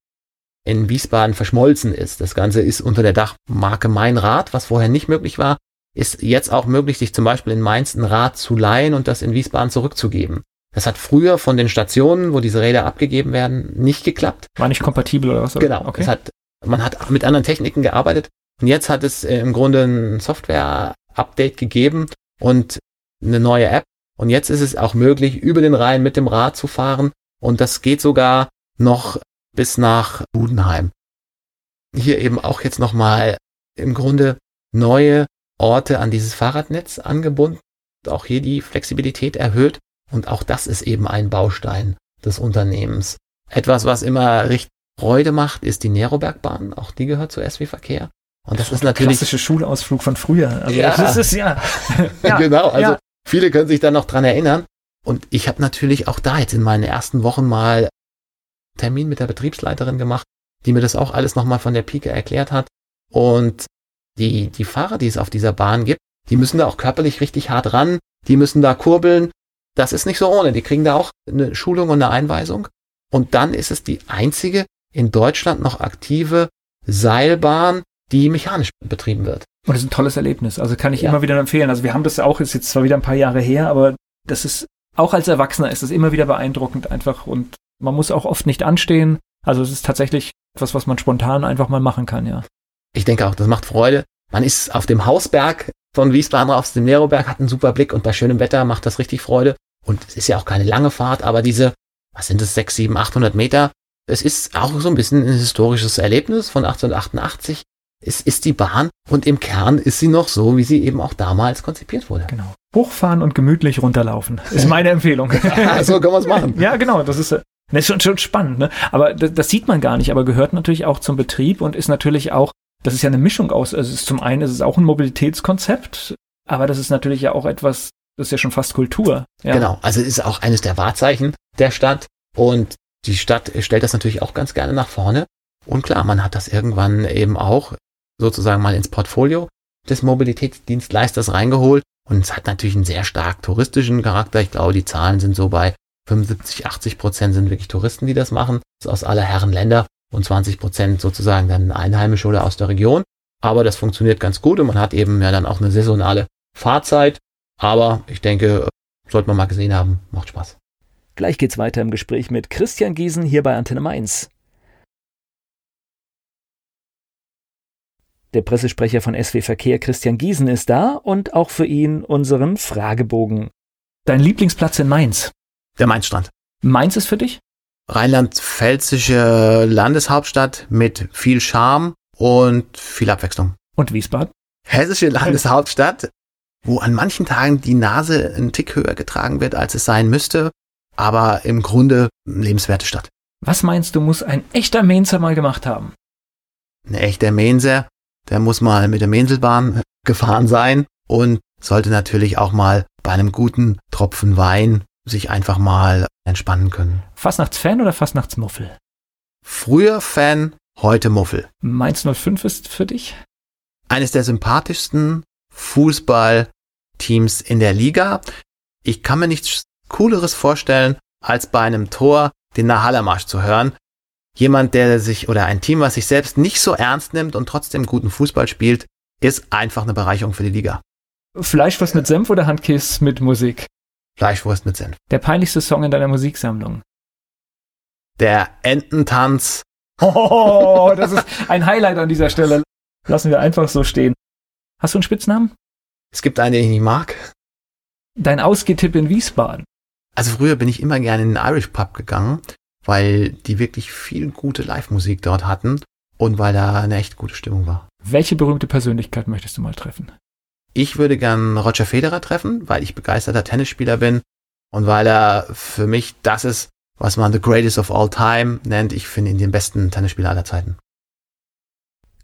Speaker 2: in Wiesbaden verschmolzen ist. Das Ganze ist unter der Dachmarke Mein Rad, was vorher nicht möglich war ist jetzt auch möglich, sich zum Beispiel in Mainz ein Rad zu leihen und das in Wiesbaden zurückzugeben. Das hat früher von den Stationen, wo diese Räder abgegeben werden, nicht geklappt.
Speaker 1: War nicht kompatibel oder was?
Speaker 2: Genau. Okay. Hat, man hat mit anderen Techniken gearbeitet und jetzt hat es im Grunde ein Software-Update gegeben und eine neue App. Und jetzt ist es auch möglich, über den Rhein mit dem Rad zu fahren. Und das geht sogar noch bis nach Budenheim. Hier eben auch jetzt nochmal im Grunde neue Orte an dieses Fahrradnetz angebunden. Auch hier die Flexibilität erhöht. Und auch das ist eben ein Baustein des Unternehmens. Etwas, was immer richtig Freude macht, ist die Nerobergbahn. Auch die gehört zu SW Verkehr. Und das, das ist natürlich.
Speaker 1: Klassische Schulausflug von früher.
Speaker 2: Also ja. das ist ja. ja. genau. Also ja. Viele können sich da noch dran erinnern. Und ich habe natürlich auch da jetzt in meinen ersten Wochen mal Termin mit der Betriebsleiterin gemacht, die mir das auch alles nochmal von der Pike erklärt hat. Und die, die Fahrer, die es auf dieser Bahn gibt, die müssen da auch körperlich richtig hart ran, die müssen da kurbeln. Das ist nicht so ohne. Die kriegen da auch eine Schulung und eine Einweisung. Und dann ist es die einzige in Deutschland noch aktive Seilbahn, die mechanisch betrieben wird.
Speaker 1: Und das ist ein tolles Erlebnis. Also kann ich ja. immer wieder empfehlen. Also wir haben das auch, ist jetzt zwar wieder ein paar Jahre her, aber das ist, auch als Erwachsener ist es immer wieder beeindruckend einfach und man muss auch oft nicht anstehen. Also es ist tatsächlich etwas, was man spontan einfach mal machen kann, ja
Speaker 2: ich denke auch, das macht Freude. Man ist auf dem Hausberg von Wiesbaden auf dem Neroberg, hat einen super Blick und bei schönem Wetter macht das richtig Freude. Und es ist ja auch keine lange Fahrt, aber diese, was sind es, 6, 7, 800 Meter, es ist auch so ein bisschen ein historisches Erlebnis von 1888. Es ist die Bahn und im Kern ist sie noch so, wie sie eben auch damals konzipiert wurde.
Speaker 1: Genau. Hochfahren und gemütlich runterlaufen ist meine Empfehlung.
Speaker 2: ja, so kann man es machen.
Speaker 1: Ja, genau. Das ist, das ist schon, schon spannend. Ne? Aber das, das sieht man gar nicht, aber gehört natürlich auch zum Betrieb und ist natürlich auch das ist ja eine Mischung aus, also ist zum einen ist es auch ein Mobilitätskonzept, aber das ist natürlich ja auch etwas, das ist ja schon fast Kultur. Ja.
Speaker 2: Genau, also es ist auch eines der Wahrzeichen der Stadt und die Stadt stellt das natürlich auch ganz gerne nach vorne. Und klar, man hat das irgendwann eben auch sozusagen mal ins Portfolio des Mobilitätsdienstleisters reingeholt. Und es hat natürlich einen sehr stark touristischen Charakter. Ich glaube, die Zahlen sind so bei 75, 80 Prozent sind wirklich Touristen, die das machen. Das ist aus aller Herren Länder und 20 Prozent sozusagen dann Einheimische oder aus der Region. Aber das funktioniert ganz gut und man hat eben ja dann auch eine saisonale Fahrzeit. Aber ich denke, sollte man mal gesehen haben, macht Spaß.
Speaker 3: Gleich geht's weiter im Gespräch mit Christian Giesen hier bei Antenne Mainz. Der Pressesprecher von SW Verkehr Christian Giesen ist da und auch für ihn unseren Fragebogen.
Speaker 1: Dein Lieblingsplatz in Mainz?
Speaker 2: Der Mainzstrand.
Speaker 1: Mainz ist für dich?
Speaker 2: rheinland-pfälzische Landeshauptstadt mit viel Charme und viel Abwechslung.
Speaker 1: Und Wiesbaden?
Speaker 2: Hessische Landeshauptstadt, wo an manchen Tagen die Nase einen Tick höher getragen wird, als es sein müsste, aber im Grunde lebenswerte Stadt.
Speaker 1: Was meinst du, muss ein echter Mainzer mal gemacht haben?
Speaker 2: Ein echter Mainzer, der muss mal mit der Menselbahn gefahren sein und sollte natürlich auch mal bei einem guten Tropfen Wein sich einfach mal entspannen können.
Speaker 1: Fastnachtsfan oder Fastnachtsmuffel?
Speaker 2: Früher Fan, heute Muffel.
Speaker 1: Mainz 05 ist für dich?
Speaker 2: Eines der sympathischsten Fußballteams in der Liga. Ich kann mir nichts Cooleres vorstellen, als bei einem Tor den Nahallermarsch zu hören. Jemand, der sich oder ein Team, was sich selbst nicht so ernst nimmt und trotzdem guten Fußball spielt, ist einfach eine Bereicherung für die Liga.
Speaker 1: Fleischwurst mit Senf oder Handkiss mit Musik?
Speaker 2: Fleischwurst mit Senf.
Speaker 1: Der peinlichste Song in deiner Musiksammlung?
Speaker 2: Der Ententanz
Speaker 1: Oh, das ist ein Highlight an dieser Stelle. Lassen wir einfach so stehen. Hast du einen Spitznamen?
Speaker 2: Es gibt einen, den ich nicht mag.
Speaker 1: Dein Ausgehtipp in Wiesbaden.
Speaker 2: Also früher bin ich immer gerne in den Irish Pub gegangen, weil die wirklich viel gute Live-Musik dort hatten und weil da eine echt gute Stimmung war.
Speaker 1: Welche berühmte Persönlichkeit möchtest du mal treffen?
Speaker 2: Ich würde gern Roger Federer treffen, weil ich begeisterter Tennisspieler bin und weil er für mich das ist, was man the greatest of all time nennt. Ich finde ihn den besten Tennisspieler aller Zeiten.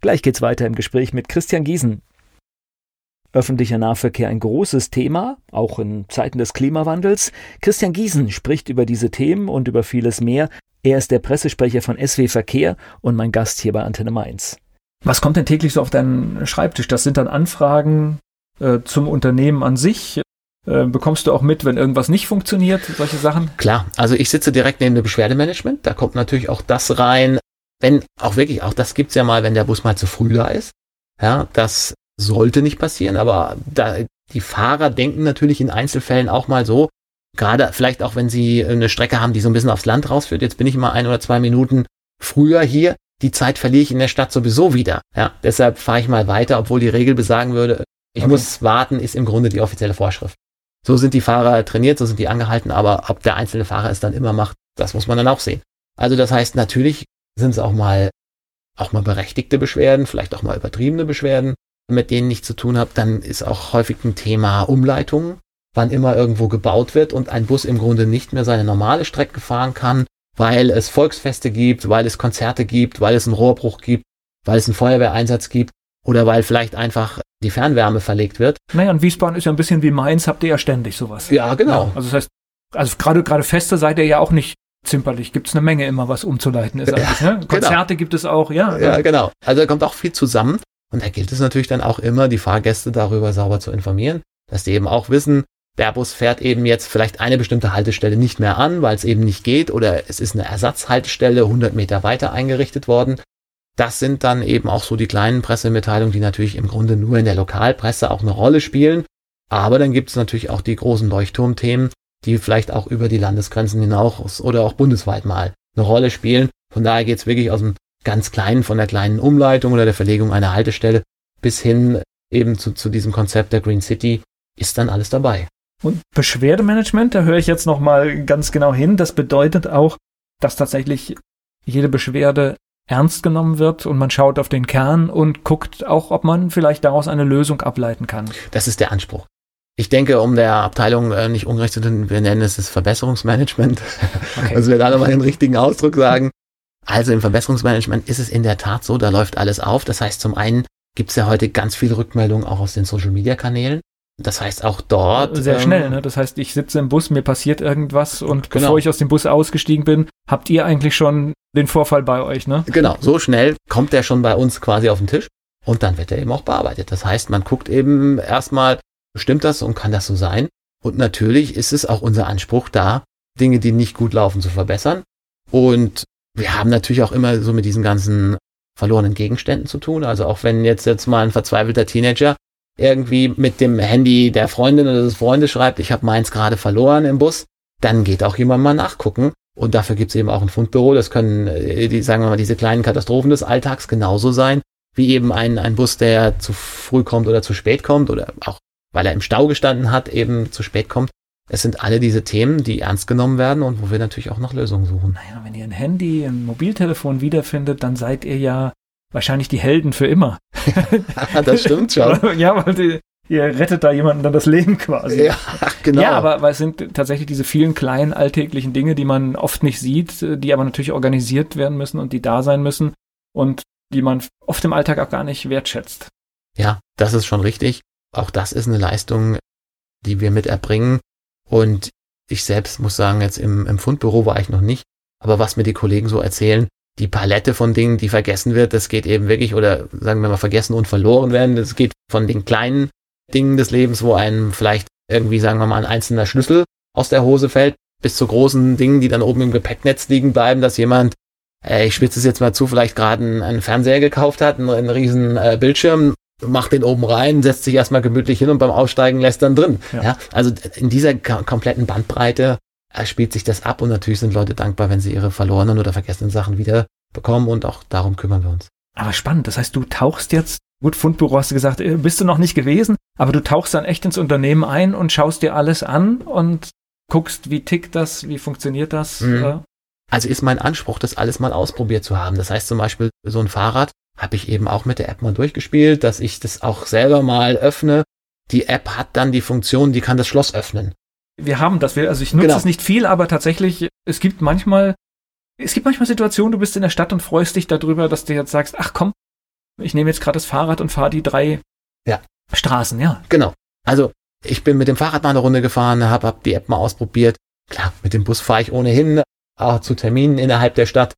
Speaker 3: Gleich geht's weiter im Gespräch mit Christian Giesen. Öffentlicher Nahverkehr ein großes Thema, auch in Zeiten des Klimawandels. Christian Giesen spricht über diese Themen und über vieles mehr. Er ist der Pressesprecher von SW Verkehr und mein Gast hier bei Antenne Mainz.
Speaker 1: Was kommt denn täglich so auf deinen Schreibtisch? Das sind dann Anfragen äh, zum Unternehmen an sich. Äh, bekommst du auch mit, wenn irgendwas nicht funktioniert, solche Sachen?
Speaker 2: Klar, also ich sitze direkt neben dem Beschwerdemanagement. Da kommt natürlich auch das rein, wenn auch wirklich, auch das gibt's ja mal, wenn der Bus mal zu früh da ist. Ja, das sollte nicht passieren, aber da, die Fahrer denken natürlich in Einzelfällen auch mal so, gerade vielleicht auch wenn sie eine Strecke haben, die so ein bisschen aufs Land rausführt, jetzt bin ich mal ein oder zwei Minuten früher hier, die Zeit verliere ich in der Stadt sowieso wieder. Ja, deshalb fahre ich mal weiter, obwohl die Regel besagen würde, ich okay. muss warten, ist im Grunde die offizielle Vorschrift. So sind die Fahrer trainiert, so sind die angehalten, aber ob der einzelne Fahrer es dann immer macht, das muss man dann auch sehen. Also das heißt, natürlich sind es auch mal, auch mal berechtigte Beschwerden, vielleicht auch mal übertriebene Beschwerden mit denen ich zu tun habe, dann ist auch häufig ein Thema Umleitung, wann immer irgendwo gebaut wird und ein Bus im Grunde nicht mehr seine normale Strecke fahren kann, weil es Volksfeste gibt, weil es Konzerte gibt, weil es einen Rohrbruch gibt, weil es einen Feuerwehreinsatz gibt oder weil vielleicht einfach die Fernwärme verlegt wird.
Speaker 1: Naja, und Wiesbaden ist ja ein bisschen wie Mainz, habt ihr ja ständig sowas.
Speaker 2: Ja, genau. Ja,
Speaker 1: also das heißt, also gerade gerade Feste seid ihr ja auch nicht zimperlich. Gibt es eine Menge immer, was umzuleiten ist. Eigentlich, ne? Genau. Konzerte genau. gibt es auch, ja.
Speaker 2: Ja, genau. Also da kommt auch viel zusammen. Und da gilt es natürlich dann auch immer, die Fahrgäste darüber sauber zu informieren, dass die eben auch wissen, der Bus fährt eben jetzt vielleicht eine bestimmte Haltestelle nicht mehr an, weil es eben nicht geht oder es ist eine Ersatzhaltestelle 100 Meter weiter eingerichtet worden. Das sind dann eben auch so die kleinen Pressemitteilungen, die natürlich im Grunde nur in der Lokalpresse auch eine Rolle spielen. Aber dann gibt es natürlich auch die großen Leuchtturmthemen, die vielleicht auch über die Landesgrenzen hinaus oder auch bundesweit mal eine Rolle spielen. Von daher geht es wirklich aus dem ganz kleinen, von der kleinen Umleitung oder der Verlegung einer Haltestelle bis hin eben zu, zu diesem Konzept der Green City ist dann alles dabei.
Speaker 1: Und Beschwerdemanagement, da höre ich jetzt nochmal ganz genau hin. Das bedeutet auch, dass tatsächlich jede Beschwerde ernst genommen wird und man schaut auf den Kern und guckt auch, ob man vielleicht daraus eine Lösung ableiten kann.
Speaker 2: Das ist der Anspruch. Ich denke, um der Abteilung äh, nicht ungerecht zu tun, wir nennen es das Verbesserungsmanagement. Okay. Also wir da nochmal den richtigen Ausdruck sagen. Also im Verbesserungsmanagement ist es in der Tat so, da läuft alles auf. Das heißt, zum einen gibt es ja heute ganz viele Rückmeldungen auch aus den Social-Media-Kanälen. Das heißt auch dort.
Speaker 1: Sehr ähm, schnell, ne? Das heißt, ich sitze im Bus, mir passiert irgendwas und genau. bevor ich aus dem Bus ausgestiegen bin, habt ihr eigentlich schon den Vorfall bei euch, ne?
Speaker 2: Genau, so schnell kommt der schon bei uns quasi auf den Tisch und dann wird er eben auch bearbeitet. Das heißt, man guckt eben erstmal, stimmt das und kann das so sein? Und natürlich ist es auch unser Anspruch da, Dinge, die nicht gut laufen, zu verbessern. Und wir haben natürlich auch immer so mit diesen ganzen verlorenen Gegenständen zu tun. Also auch wenn jetzt jetzt mal ein verzweifelter Teenager irgendwie mit dem Handy der Freundin oder des Freundes schreibt, ich habe meins gerade verloren im Bus, dann geht auch jemand mal nachgucken. Und dafür gibt es eben auch ein Fundbüro. Das können, äh, die, sagen wir mal, diese kleinen Katastrophen des Alltags genauso sein, wie eben ein, ein Bus, der zu früh kommt oder zu spät kommt oder auch, weil er im Stau gestanden hat, eben zu spät kommt. Es sind alle diese Themen, die ernst genommen werden und wo wir natürlich auch nach Lösungen suchen.
Speaker 1: Naja, wenn ihr ein Handy, ein Mobiltelefon wiederfindet, dann seid ihr ja wahrscheinlich die Helden für immer.
Speaker 2: das stimmt schon.
Speaker 1: ja, weil die, ihr rettet da jemanden dann das Leben quasi.
Speaker 2: Ja, genau.
Speaker 1: Ja, aber, aber es sind tatsächlich diese vielen kleinen alltäglichen Dinge, die man oft nicht sieht, die aber natürlich organisiert werden müssen und die da sein müssen und die man oft im Alltag auch gar nicht wertschätzt.
Speaker 2: Ja, das ist schon richtig. Auch das ist eine Leistung, die wir mit erbringen. Und ich selbst muss sagen, jetzt im, im Fundbüro war ich noch nicht. Aber was mir die Kollegen so erzählen, die Palette von Dingen, die vergessen wird, das geht eben wirklich, oder sagen wir mal vergessen und verloren werden, das geht von den kleinen Dingen des Lebens, wo einem vielleicht irgendwie, sagen wir mal, ein einzelner Schlüssel aus der Hose fällt, bis zu großen Dingen, die dann oben im Gepäcknetz liegen bleiben, dass jemand, äh, ich spitze es jetzt mal zu, vielleicht gerade einen, Fernseher gekauft hat, einen, einen riesen äh, Bildschirm macht den oben rein, setzt sich erstmal gemütlich hin und beim Aussteigen lässt dann drin. Ja. ja also in dieser kompletten Bandbreite spielt sich das ab und natürlich sind Leute dankbar, wenn sie ihre verlorenen oder vergessenen Sachen wieder bekommen und auch darum kümmern wir uns.
Speaker 1: Aber spannend, das heißt, du tauchst jetzt, gut, Fundbüro hast du gesagt, äh, bist du noch nicht gewesen, aber du tauchst dann echt ins Unternehmen ein und schaust dir alles an und guckst, wie tickt das, wie funktioniert das. Mhm. Äh?
Speaker 2: Also ist mein Anspruch, das alles mal ausprobiert zu haben. Das heißt zum Beispiel, so ein Fahrrad habe ich eben auch mit der App mal durchgespielt, dass ich das auch selber mal öffne. Die App hat dann die Funktion, die kann das Schloss öffnen.
Speaker 1: Wir haben das, also ich nutze genau. es nicht viel, aber tatsächlich, es gibt manchmal es gibt manchmal Situationen, du bist in der Stadt und freust dich darüber, dass du jetzt sagst, ach komm, ich nehme jetzt gerade das Fahrrad und fahre die drei ja. Straßen, ja.
Speaker 2: Genau. Also ich bin mit dem Fahrrad mal eine Runde gefahren, habe hab die App mal ausprobiert. Klar, mit dem Bus fahre ich ohnehin auch zu Terminen innerhalb der Stadt.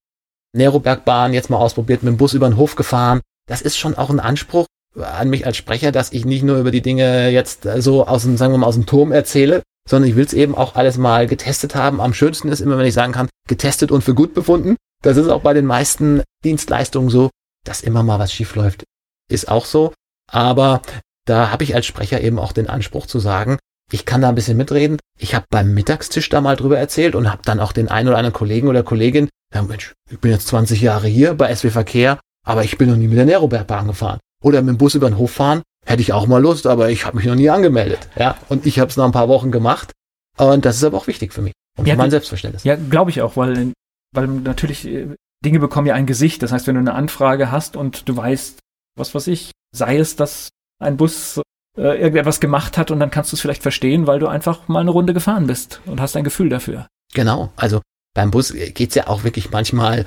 Speaker 2: Nerobergbahn jetzt mal ausprobiert, mit dem Bus über den Hof gefahren. Das ist schon auch ein Anspruch an mich als Sprecher, dass ich nicht nur über die Dinge jetzt so aus dem, sagen wir mal, aus dem Turm erzähle, sondern ich will es eben auch alles mal getestet haben. Am schönsten ist immer, wenn ich sagen kann, getestet und für gut befunden. Das ist auch bei den meisten Dienstleistungen so, dass immer mal was schief läuft. Ist auch so. Aber da habe ich als Sprecher eben auch den Anspruch zu sagen, ich kann da ein bisschen mitreden. Ich habe beim Mittagstisch da mal drüber erzählt und habe dann auch den einen oder anderen Kollegen oder Kollegin, ja Mensch, ich bin jetzt 20 Jahre hier bei SW Verkehr, aber ich bin noch nie mit der Nerobergbahn gefahren. Oder mit dem Bus über den Hof fahren, hätte ich auch mal Lust, aber ich habe mich noch nie angemeldet. Ja, und ich habe es nach ein paar Wochen gemacht. Und das ist aber auch wichtig für mich und
Speaker 1: ja,
Speaker 2: für mein Selbstverständnis.
Speaker 1: Ja, glaube ich auch, weil, weil natürlich äh, Dinge bekommen ja ein Gesicht. Das heißt, wenn du eine Anfrage hast und du weißt, was weiß ich, sei es, dass ein Bus äh, irgendetwas gemacht hat und dann kannst du es vielleicht verstehen, weil du einfach mal eine Runde gefahren bist und hast ein Gefühl dafür.
Speaker 2: Genau, also beim Bus geht's ja auch wirklich manchmal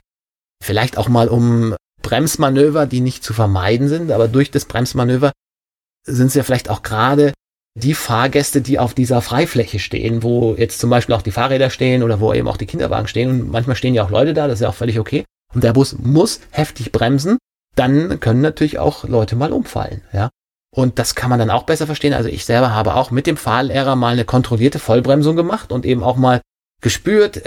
Speaker 2: vielleicht auch mal um Bremsmanöver, die nicht zu vermeiden sind, aber durch das Bremsmanöver sind es ja vielleicht auch gerade die Fahrgäste, die auf dieser Freifläche stehen, wo jetzt zum Beispiel auch die Fahrräder stehen oder wo eben auch die Kinderwagen stehen und manchmal stehen ja auch Leute da, das ist ja auch völlig okay. Und der Bus muss heftig bremsen, dann können natürlich auch Leute mal umfallen, ja. Und das kann man dann auch besser verstehen. Also ich selber habe auch mit dem Fahrlehrer mal eine kontrollierte Vollbremsung gemacht und eben auch mal gespürt,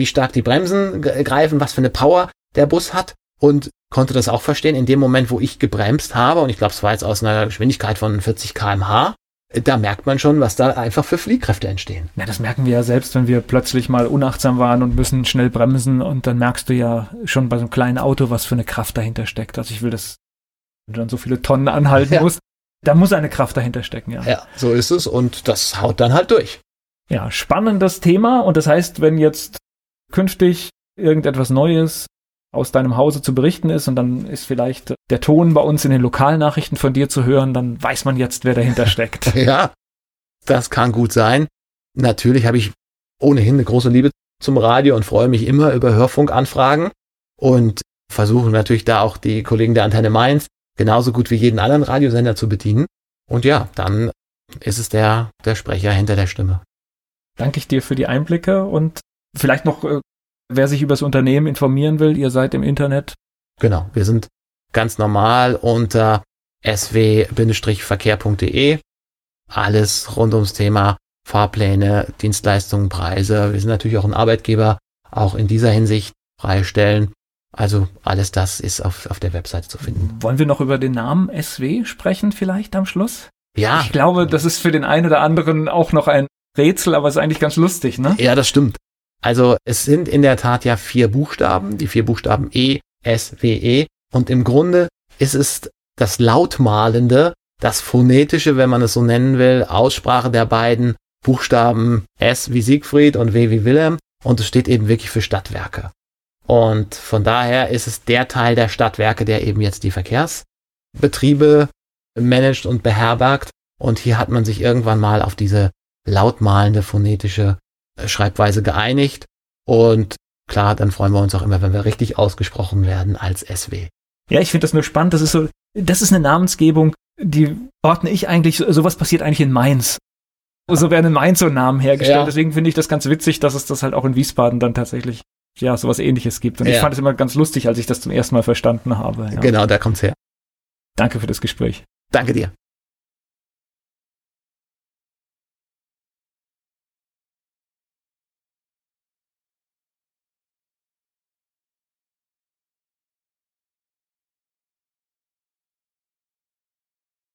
Speaker 2: wie stark die Bremsen greifen, was für eine Power der Bus hat und konnte das auch verstehen. In dem Moment, wo ich gebremst habe, und ich glaube, es war jetzt aus einer Geschwindigkeit von 40 kmh, da merkt man schon, was da einfach für Fliehkräfte entstehen.
Speaker 1: Ja, das merken wir ja selbst, wenn wir plötzlich mal unachtsam waren und müssen schnell bremsen und dann merkst du ja schon bei so einem kleinen Auto, was für eine Kraft dahinter steckt. Also ich will das, wenn du dann so viele Tonnen anhalten ja. musst, da muss eine Kraft dahinter stecken, ja.
Speaker 2: Ja, so ist es und das haut dann halt durch.
Speaker 1: Ja, spannendes Thema und das heißt, wenn jetzt künftig irgendetwas Neues aus deinem Hause zu berichten ist und dann ist vielleicht der Ton bei uns in den Lokalnachrichten von dir zu hören, dann weiß man jetzt, wer dahinter steckt.
Speaker 2: ja, das kann gut sein. Natürlich habe ich ohnehin eine große Liebe zum Radio und freue mich immer über Hörfunkanfragen und versuche natürlich da auch die Kollegen der Antenne Mainz genauso gut wie jeden anderen Radiosender zu bedienen. Und ja, dann ist es der, der Sprecher hinter der Stimme.
Speaker 1: Danke ich dir für die Einblicke und vielleicht noch äh, wer sich über das Unternehmen informieren will, ihr seid im Internet.
Speaker 2: Genau, wir sind ganz normal unter sw-verkehr.de. Alles rund ums Thema Fahrpläne, Dienstleistungen, Preise. Wir sind natürlich auch ein Arbeitgeber, auch in dieser Hinsicht freistellen. Also alles das ist auf, auf der Webseite zu finden.
Speaker 1: Wollen wir noch über den Namen SW sprechen vielleicht am Schluss?
Speaker 2: Ja.
Speaker 1: Ich glaube, das ist für den einen oder anderen auch noch ein Rätsel, aber es ist eigentlich ganz lustig, ne?
Speaker 2: Ja, das stimmt. Also es sind in der Tat ja vier Buchstaben, die vier Buchstaben E, S, W, E. Und im Grunde ist es das Lautmalende, das phonetische, wenn man es so nennen will, Aussprache der beiden Buchstaben S wie Siegfried und W wie Wilhelm. Und es steht eben wirklich für Stadtwerke. Und von daher ist es der Teil der Stadtwerke, der eben jetzt die Verkehrsbetriebe managt und beherbergt. Und hier hat man sich irgendwann mal auf diese lautmalende phonetische Schreibweise geeinigt. Und klar, dann freuen wir uns auch immer, wenn wir richtig ausgesprochen werden als SW.
Speaker 1: Ja, ich finde das nur spannend. Das ist so, das ist eine Namensgebung, die ordne ich eigentlich, sowas passiert eigentlich in Mainz. So werden in Mainz so Namen hergestellt. Ja. Deswegen finde ich das ganz witzig, dass es das halt auch in Wiesbaden dann tatsächlich, ja, sowas ähnliches gibt. Und ja. ich fand es immer ganz lustig, als ich das zum ersten Mal verstanden habe.
Speaker 2: Ja. Genau, da kommt's her.
Speaker 1: Danke für das Gespräch.
Speaker 2: Danke dir.